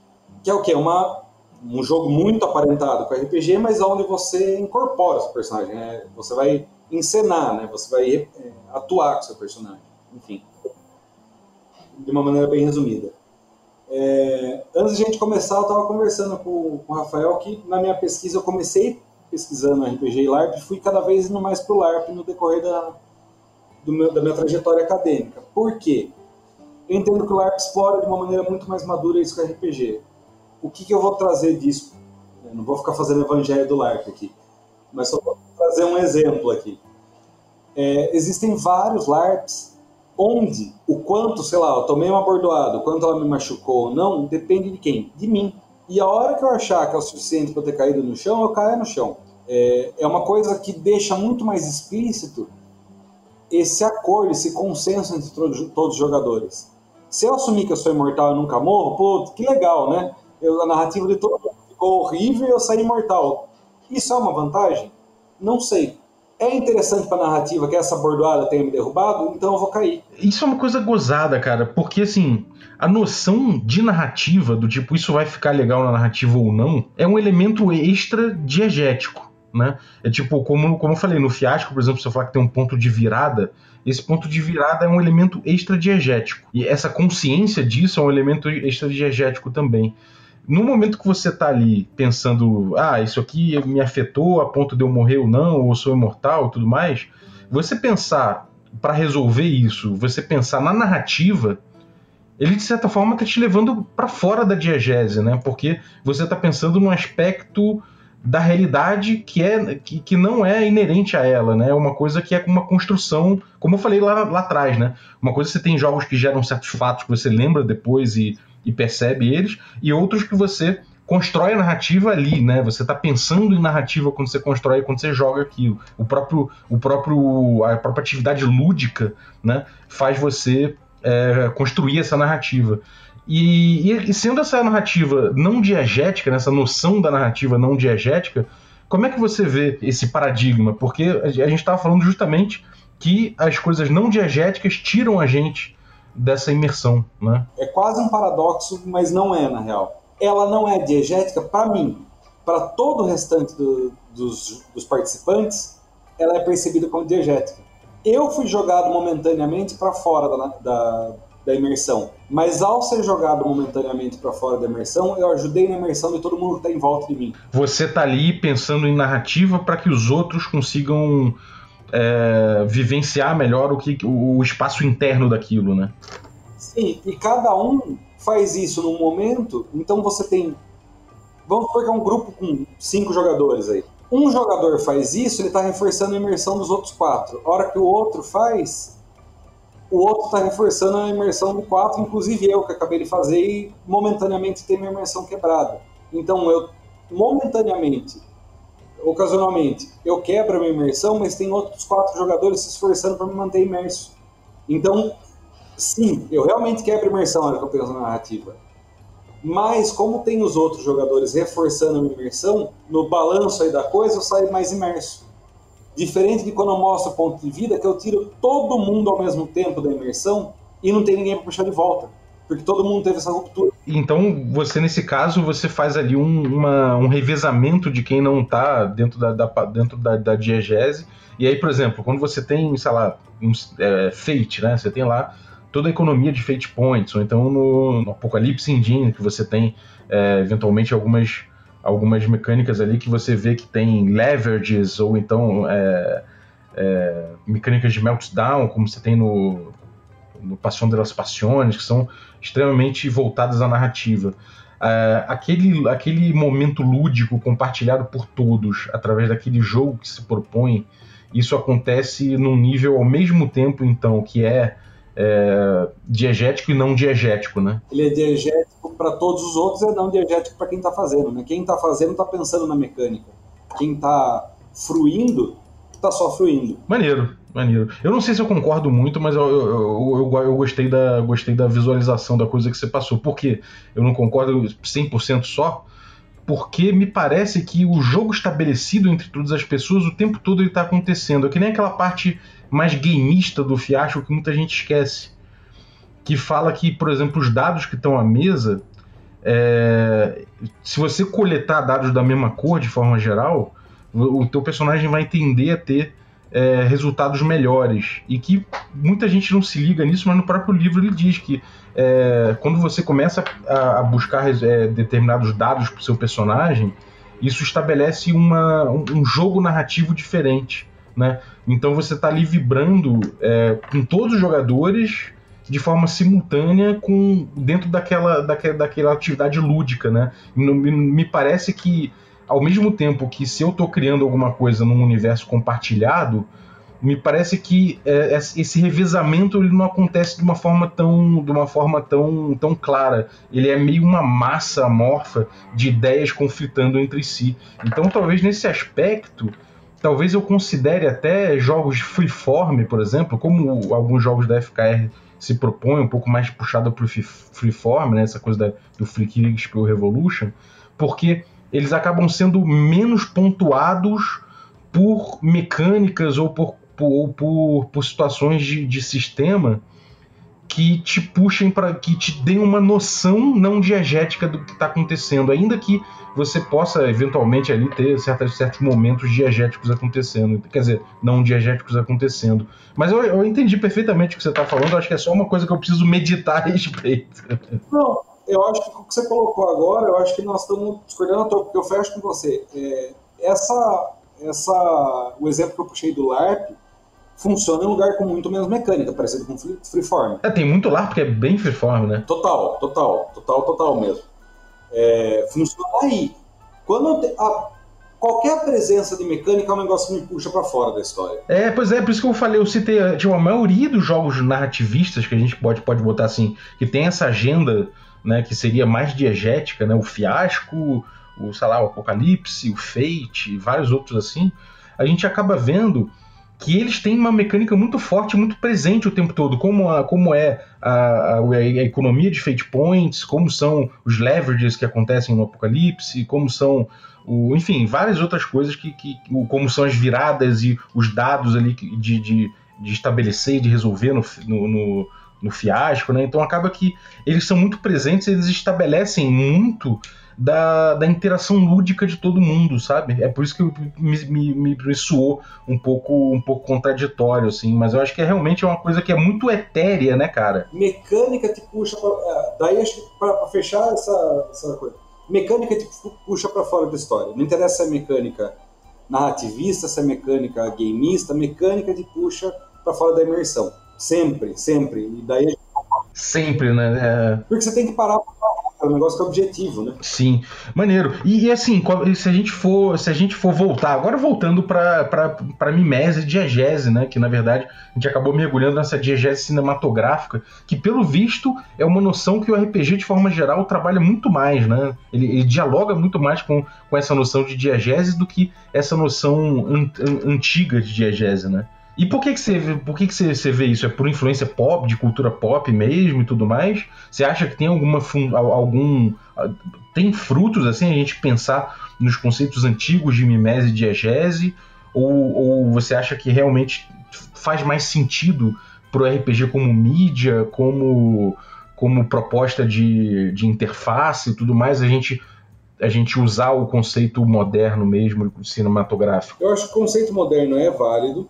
Que é o quê? Uma, um jogo muito aparentado com RPG, mas onde você incorpora o seu personagem. Né? Você vai encenar, né? Você vai é, atuar com o seu personagem. Enfim de uma maneira bem resumida. É, antes de a gente começar, eu estava conversando com, com o Rafael que na minha pesquisa eu comecei pesquisando RPG e LARP e fui cada vez indo mais para o LARP no decorrer da, meu, da minha trajetória acadêmica. Por quê? Eu entendo que o LARP explora de uma maneira muito mais madura isso que o RPG. O que, que eu vou trazer disso? Eu não vou ficar fazendo evangelho do LARP aqui, mas só vou trazer um exemplo aqui. É, existem vários LARPs onde o quanto, sei lá, eu tomei uma bordoada, o quanto ela me machucou ou não, depende de quem? De mim. E a hora que eu achar que é o suficiente para ter caído no chão, eu caio no chão. É, é uma coisa que deixa muito mais explícito esse acordo, esse consenso entre todos, todos os jogadores. Se eu assumir que eu sou imortal e nunca morro, pô, que legal, né? Eu, a narrativa de todo mundo ficou horrível e eu saí imortal. Isso é uma vantagem? Não sei é interessante pra narrativa que essa bordoada tenha me derrubado, então eu vou cair. Isso é uma coisa gozada, cara, porque assim, a noção de narrativa, do tipo, isso vai ficar legal na narrativa ou não, é um elemento extra diegético. Né? É tipo, como, como eu falei, no fiasco, por exemplo, se eu falar que tem um ponto de virada, esse ponto de virada é um elemento extra diegético. E essa consciência disso é um elemento extra diegético também no momento que você está ali pensando, ah, isso aqui me afetou a ponto de eu morrer ou não, ou sou imortal tudo mais, você pensar para resolver isso, você pensar na narrativa, ele de certa forma está te levando para fora da diegese, né? Porque você está pensando num aspecto da realidade que é que, que não é inerente a ela, né? É uma coisa que é uma construção, como eu falei lá, lá atrás, né? Uma coisa que você tem jogos que geram certos fatos que você lembra depois e e percebe eles, e outros que você constrói a narrativa ali, né? Você está pensando em narrativa quando você constrói, quando você joga aquilo. O próprio, o próprio, a própria atividade lúdica, né, faz você é, construir essa narrativa. E, e, sendo essa narrativa não diegética, nessa noção da narrativa não diegética, como é que você vê esse paradigma? Porque a gente estava falando justamente que as coisas não diegéticas tiram a gente dessa imersão, né? É quase um paradoxo, mas não é na real. Ela não é diegética para mim, para todo o restante do, dos, dos participantes, ela é percebida como diegética. Eu fui jogado momentaneamente para fora da, da, da, imersão, mas ao ser jogado momentaneamente para fora da imersão, eu ajudei na imersão de todo mundo que está em volta de mim. Você está ali pensando em narrativa para que os outros consigam é, vivenciar melhor o, que, o espaço interno daquilo, né? Sim, e cada um faz isso num momento, então você tem. Vamos que é um grupo com cinco jogadores aí. Um jogador faz isso, ele está reforçando a imersão dos outros quatro. A hora que o outro faz, o outro está reforçando a imersão do quatro, inclusive eu que acabei de fazer e momentaneamente tem minha imersão quebrada. Então eu momentaneamente ocasionalmente, eu quebro a minha imersão, mas tem outros quatro jogadores se esforçando para me manter imerso. Então, sim, eu realmente quebro a imersão na hora que eu penso na narrativa. Mas, como tem os outros jogadores reforçando a minha imersão, no balanço aí da coisa eu saio mais imerso. Diferente de quando eu mostro o ponto de vida, que eu tiro todo mundo ao mesmo tempo da imersão e não tem ninguém para puxar de volta porque todo mundo teve essa ruptura. Então, você, nesse caso, você faz ali um, uma, um revezamento de quem não está dentro da, da, dentro da, da diegese. E aí, por exemplo, quando você tem, sei lá, um, é, Fate, né? Você tem lá toda a economia de Fate Points, ou então no, no Apocalypse Engine, que você tem é, eventualmente algumas, algumas mecânicas ali que você vê que tem leverages, ou então é, é mecânicas de meltdown, como você tem no, no Passion de las Passiones, que são extremamente voltadas à narrativa. Uh, aquele, aquele momento lúdico compartilhado por todos através daquele jogo que se propõe, isso acontece num nível ao mesmo tempo, então, que é, é diegético e não diegético, né? Ele é diegético para todos os outros é não diegético para quem está fazendo, né? Quem está fazendo está pensando na mecânica. Quem está fruindo está só fruindo. Maneiro. Maneiro. Eu não sei se eu concordo muito, mas eu, eu, eu, eu, gostei, da, gostei da visualização da coisa que você passou. Por quê? Eu não concordo 100% só, porque me parece que o jogo estabelecido entre todas as pessoas o tempo todo ele está acontecendo. É que nem aquela parte mais gameista do fiasco que muita gente esquece. Que fala que, por exemplo, os dados que estão à mesa, é, se você coletar dados da mesma cor de forma geral, o teu personagem vai tender a ter é, resultados melhores. E que muita gente não se liga nisso, mas no próprio livro ele diz que é, quando você começa a, a buscar é, determinados dados para o seu personagem, isso estabelece uma, um, jogo narrativo diferente. Né? Então você está ali vibrando é, com todos os jogadores de forma simultânea com dentro daquela, daquela, daquela atividade lúdica, né? Me parece que ao mesmo tempo que se eu estou criando alguma coisa num universo compartilhado, me parece que é, esse revezamento ele não acontece de uma forma tão de uma forma tão, tão clara. Ele é meio uma massa amorfa de ideias conflitando entre si. Então talvez nesse aspecto talvez eu considere até jogos freeform por exemplo como alguns jogos da FKR se propõem um pouco mais puxado para o freeform né, essa coisa da, do Free Kill Revolution porque eles acabam sendo menos pontuados por mecânicas ou por, por, por, por situações de, de sistema que te puxem para que te deem uma noção não diegética do que está acontecendo, ainda que você possa eventualmente ali ter certos, certos momentos diegéticos acontecendo, quer dizer, não diegéticos acontecendo. Mas eu, eu entendi perfeitamente o que você está falando, acho que é só uma coisa que eu preciso meditar a respeito. Não, eu acho que o que você colocou agora, eu acho que nós estamos discordando à toa, porque eu fecho com você. É, essa, essa, o exemplo que eu puxei do LARP funciona em um lugar com muito menos mecânica, parecido com Freeform. É, tem muito LARP que é bem Freeform, né? Total, total, total, total mesmo. É, funciona aí. Quando a, qualquer presença de mecânica é um negócio que me puxa para fora da história. É, pois é, por isso que eu falei, eu citei, tipo, a maioria dos jogos narrativistas que a gente pode, pode botar assim, que tem essa agenda né, que seria mais diegética, né, o fiasco, o, sei lá, o apocalipse, o fate, vários outros assim, a gente acaba vendo que eles têm uma mecânica muito forte, muito presente o tempo todo, como, a, como é a, a, a, economia de fate points, como são os leverages que acontecem no Apocalipse, como são, o, enfim, várias outras coisas que, que, como são as viradas e os dados ali de, de, de estabelecer e de resolver no, no, no fiasco, né? Então acaba que eles são muito presentes, eles estabelecem muito da, da interação lúdica de todo mundo, sabe? É por isso que me, me, me soou um pouco, um pouco contraditório, assim, mas eu acho que é realmente uma coisa que é muito etérea, né, cara? Mecânica te puxa pra, é, Daí acho que pra, fechar essa, essa coisa. Mecânica te puxa para fora da história. Não interessa se é mecânica narrativista, se é mecânica gameista, mecânica te puxa para fora da imersão. Sempre, sempre. E daí Sempre, né? É... Porque você tem que parar é um negócio que é objetivo, né? Sim, maneiro. E, e, assim, se a gente for, se a gente for voltar, agora voltando para para mimese e diegese, né? Que na verdade a gente acabou mergulhando nessa diegese cinematográfica, que pelo visto é uma noção que o RPG de forma geral trabalha muito mais, né? Ele, ele dialoga muito mais com, com essa noção de diegese do que essa noção an, an, antiga de diegese, né? E por que, que, você, por que, que você, você vê isso? É por influência pop, de cultura pop mesmo e tudo mais? Você acha que tem alguma algum tem frutos assim a gente pensar nos conceitos antigos de mimese e diegese? Ou, ou você acha que realmente faz mais sentido pro RPG como mídia, como, como proposta de, de interface e tudo mais, a gente a gente usar o conceito moderno mesmo cinematográfico? Eu acho que o conceito moderno é válido,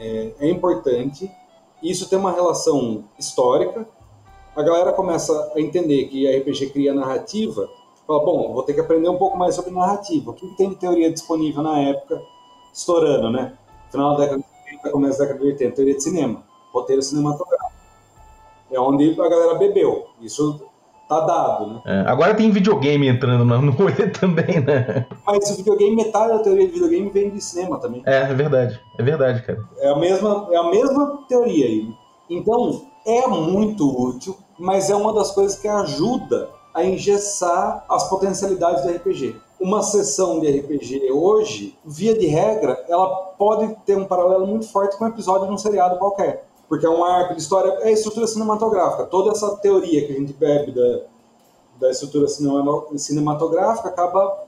é, é importante. Isso tem uma relação histórica. A galera começa a entender que a RPG cria narrativa. Fala, bom, vou ter que aprender um pouco mais sobre narrativa. O que tem de teoria disponível na época, estourando, né? Final da década de 80, começo da década de 80, teoria de cinema, roteiro cinematográfico. É onde a galera bebeu. Isso tá dado, né? É, agora tem videogame entrando no rolê também, né? Mas o videogame, metade da teoria de videogame vem de cinema também. É, é verdade. É verdade, cara. É a mesma, é a mesma teoria aí. Então, é muito útil, mas é uma das coisas que ajuda a engessar as potencialidades do RPG. Uma sessão de RPG hoje, via de regra, ela pode ter um paralelo muito forte com um episódio de um seriado qualquer porque é um arco de história, é a estrutura cinematográfica. Toda essa teoria que a gente bebe da, da estrutura cinematográfica acaba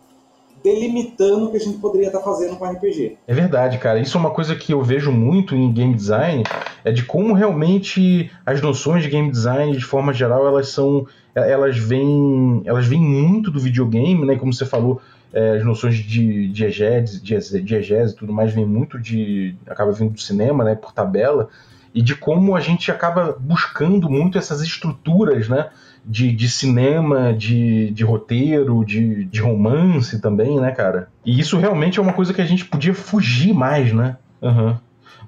delimitando o que a gente poderia estar fazendo com RPG. É verdade, cara. Isso é uma coisa que eu vejo muito em game design, é de como realmente as noções de game design, de forma geral, elas são, elas vêm, elas vêm muito do videogame, né? Como você falou, é, as noções de diegese, diegese e tudo mais vem muito de, acaba vindo do cinema, né? Por tabela e de como a gente acaba buscando muito essas estruturas, né? De, de cinema, de, de roteiro, de, de romance também, né, cara? E isso realmente é uma coisa que a gente podia fugir mais, né? Uhum.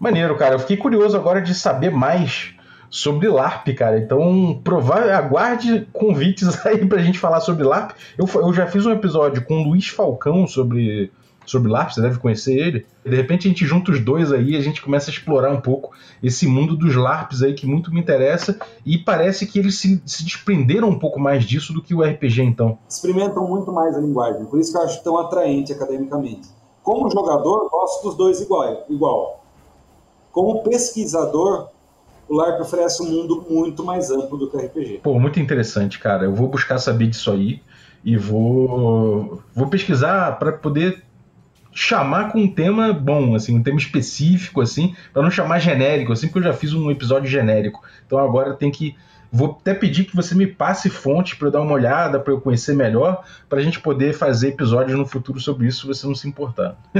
Maneiro, cara. Eu fiquei curioso agora de saber mais sobre LARP, cara. Então, provar, aguarde convites aí pra gente falar sobre LARP. Eu, eu já fiz um episódio com o Luiz Falcão sobre sobre LARP, você deve conhecer ele. De repente a gente junta os dois aí e a gente começa a explorar um pouco esse mundo dos LARPs aí que muito me interessa e parece que eles se, se desprenderam um pouco mais disso do que o RPG então. Experimentam muito mais a linguagem, por isso que eu acho tão atraente academicamente. Como jogador, gosto dos dois igual. igual. Como pesquisador, o LARP oferece um mundo muito mais amplo do que o RPG. Pô, muito interessante, cara. Eu vou buscar saber disso aí e vou, vou pesquisar para poder chamar com um tema bom, assim, um tema específico, assim, para não chamar genérico, assim, porque eu já fiz um episódio genérico. Então agora tem que. Vou até pedir que você me passe fontes para eu dar uma olhada, para eu conhecer melhor, para a gente poder fazer episódios no futuro sobre isso, se você não se importar.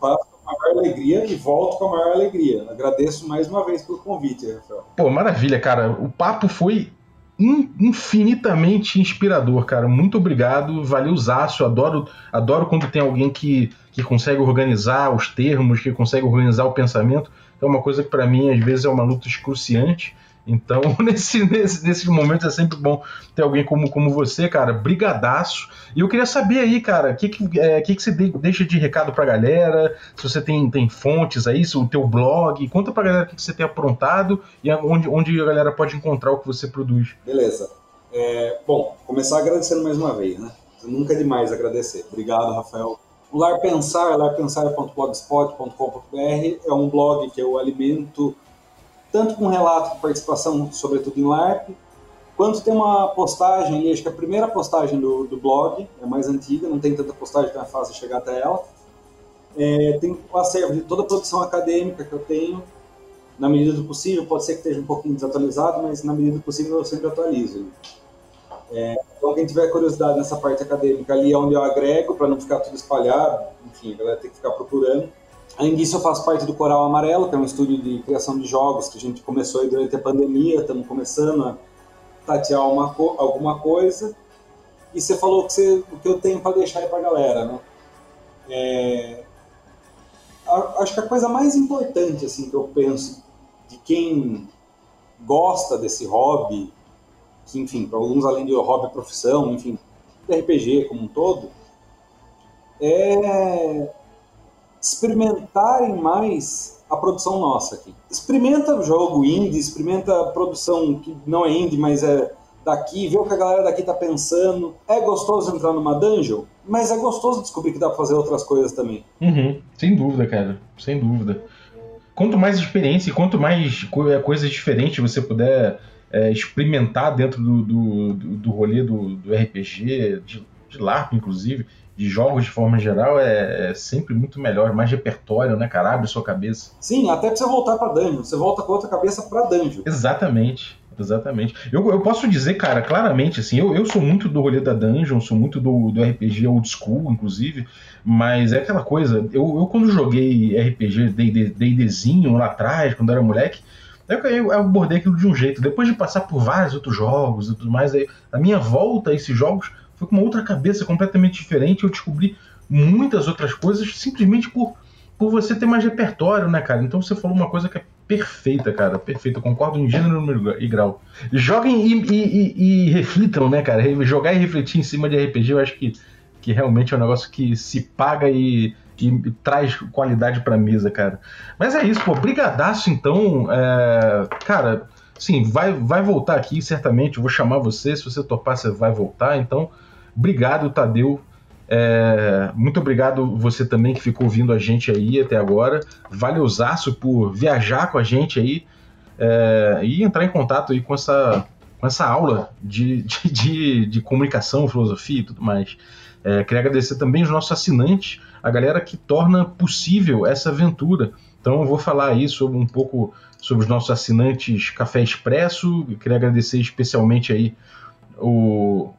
Faço com a maior alegria e volto com a maior alegria. Agradeço mais uma vez pelo convite, Rafael. Pô, maravilha, cara. O papo foi infinitamente inspirador, cara. Muito obrigado, valeu Zácio. Adoro, adoro quando tem alguém que, que consegue organizar os termos, que consegue organizar o pensamento. É uma coisa que para mim às vezes é uma luta excruciante então, nesse, nesse, nesses momentos é sempre bom ter alguém como, como você, cara. Brigadaço. E eu queria saber aí, cara, o que, que, é, que, que você deixa de recado pra galera? Se você tem, tem fontes aí, se o teu blog. Conta pra galera o que, que você tem aprontado e onde, onde a galera pode encontrar o que você produz. Beleza. É, bom, começar agradecendo mais uma vez, né? Nunca é demais agradecer. Obrigado, Rafael, O Lar Pensar, larpensar.blogspot.com.br, é um blog que eu alimento tanto com relato de participação, sobretudo em LARP, quanto tem uma postagem acho que a primeira postagem do, do blog, é mais antiga, não tem tanta postagem, então é fácil chegar até ela. É, tem o acervo de toda a produção acadêmica que eu tenho, na medida do possível, pode ser que esteja um pouquinho desatualizado, mas na medida do possível eu sempre atualizo. É, então, quem tiver curiosidade nessa parte acadêmica, ali é onde eu agrego, para não ficar tudo espalhado, enfim, a galera tem que ficar procurando. Além disso, eu faço parte do Coral Amarelo, que é um estúdio de criação de jogos que a gente começou durante a pandemia, estamos começando a tatear uma, alguma coisa. E você falou que o que eu tenho para deixar aí para a galera, né? É, acho que a coisa mais importante assim que eu penso de quem gosta desse hobby que, enfim, para alguns além de hobby profissão, enfim, RPG como um todo, é experimentarem mais a produção nossa aqui. Experimenta jogo indie, experimenta produção que não é indie, mas é daqui, vê o que a galera daqui tá pensando. É gostoso entrar numa dungeon, mas é gostoso descobrir que dá pra fazer outras coisas também. Uhum, sem dúvida, cara, sem dúvida. Quanto mais experiência e quanto mais coisas diferentes você puder é, experimentar dentro do, do, do rolê do, do RPG, de, de LARP, inclusive, de jogos de forma geral, é, é, sempre muito melhor, mais repertório, né, cara? Abre sua cabeça. Sim, até pra você voltar pra dungeon. Você volta com outra cabeça pra dungeon. Exatamente. Exatamente. Eu, eu posso dizer, cara, claramente, assim, eu, eu sou muito do rolê da Dungeon, sou muito do, do RPG old school, inclusive, mas é aquela coisa, eu, eu quando joguei RPG D&Dzinho lá atrás, quando era moleque, eu, eu abordei aquilo de um jeito. Depois de passar por vários outros jogos e tudo mais, aí, a minha volta a esses jogos foi com uma outra cabeça completamente diferente. Eu descobri muitas outras coisas simplesmente por, por você ter mais repertório, né, cara? Então você falou uma coisa que é perfeita, cara. Perfeita. Concordo em gênero, número e grau. Joguem e, e, e, e, reflitam, né, cara? Jogar e refletir em cima de RPG, eu acho que, que realmente é um negócio que se paga e que traz qualidade pra mesa, cara. Mas é isso, pô. Brigadaço, então. É... Cara, sim, vai, vai voltar aqui, certamente. Eu vou chamar você. Se você topar, você vai voltar. Então, obrigado, Tadeu. É, muito obrigado você também que ficou ouvindo a gente aí até agora. Valeuzaço por viajar com a gente aí é, e entrar em contato aí com essa, com essa aula de, de, de, de comunicação, filosofia e tudo mais. É, queria agradecer também os nossos assinantes, a galera que torna possível essa aventura. Então eu vou falar aí sobre um pouco sobre os nossos assinantes Café Expresso. Eu queria agradecer especialmente aí o,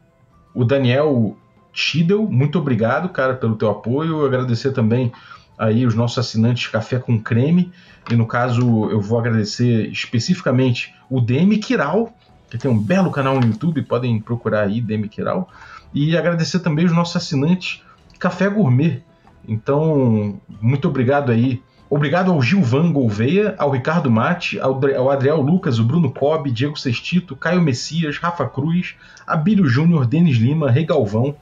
o Daniel Tidel, muito obrigado, cara, pelo teu apoio. Agradecer também aí os nossos assinantes Café com Creme. E no caso, eu vou agradecer especificamente o Demi Kiral, que tem um belo canal no YouTube, podem procurar aí, Demi Kiral. E agradecer também os nossos assinantes Café Gourmet. Então, muito obrigado aí. Obrigado ao Gilvan Gouveia, ao Ricardo Mate, ao Adriel Lucas, o Bruno Cobb, Diego Sestito, Caio Messias, Rafa Cruz, Abílio Júnior, Denis Lima, Rei Galvão,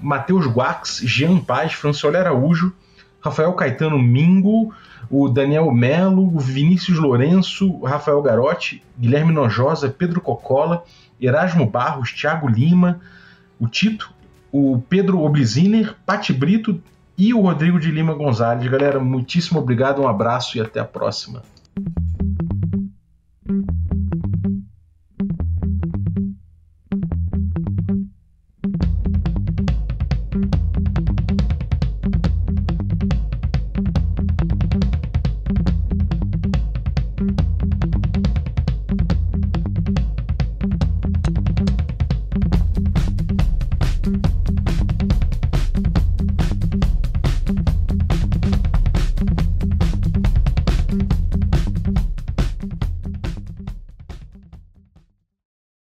Matheus Guax, Jean Paz, Franciola Araújo, Rafael Caetano Mingo, o Daniel Melo, o Vinícius Lourenço, Rafael Garotti, Guilherme Nojosa, Pedro Cocola, Erasmo Barros, Thiago Lima, o Tito, o Pedro Obliziner, Pati Brito e o Rodrigo de Lima Gonzalez. Galera, muitíssimo obrigado, um abraço e até a próxima.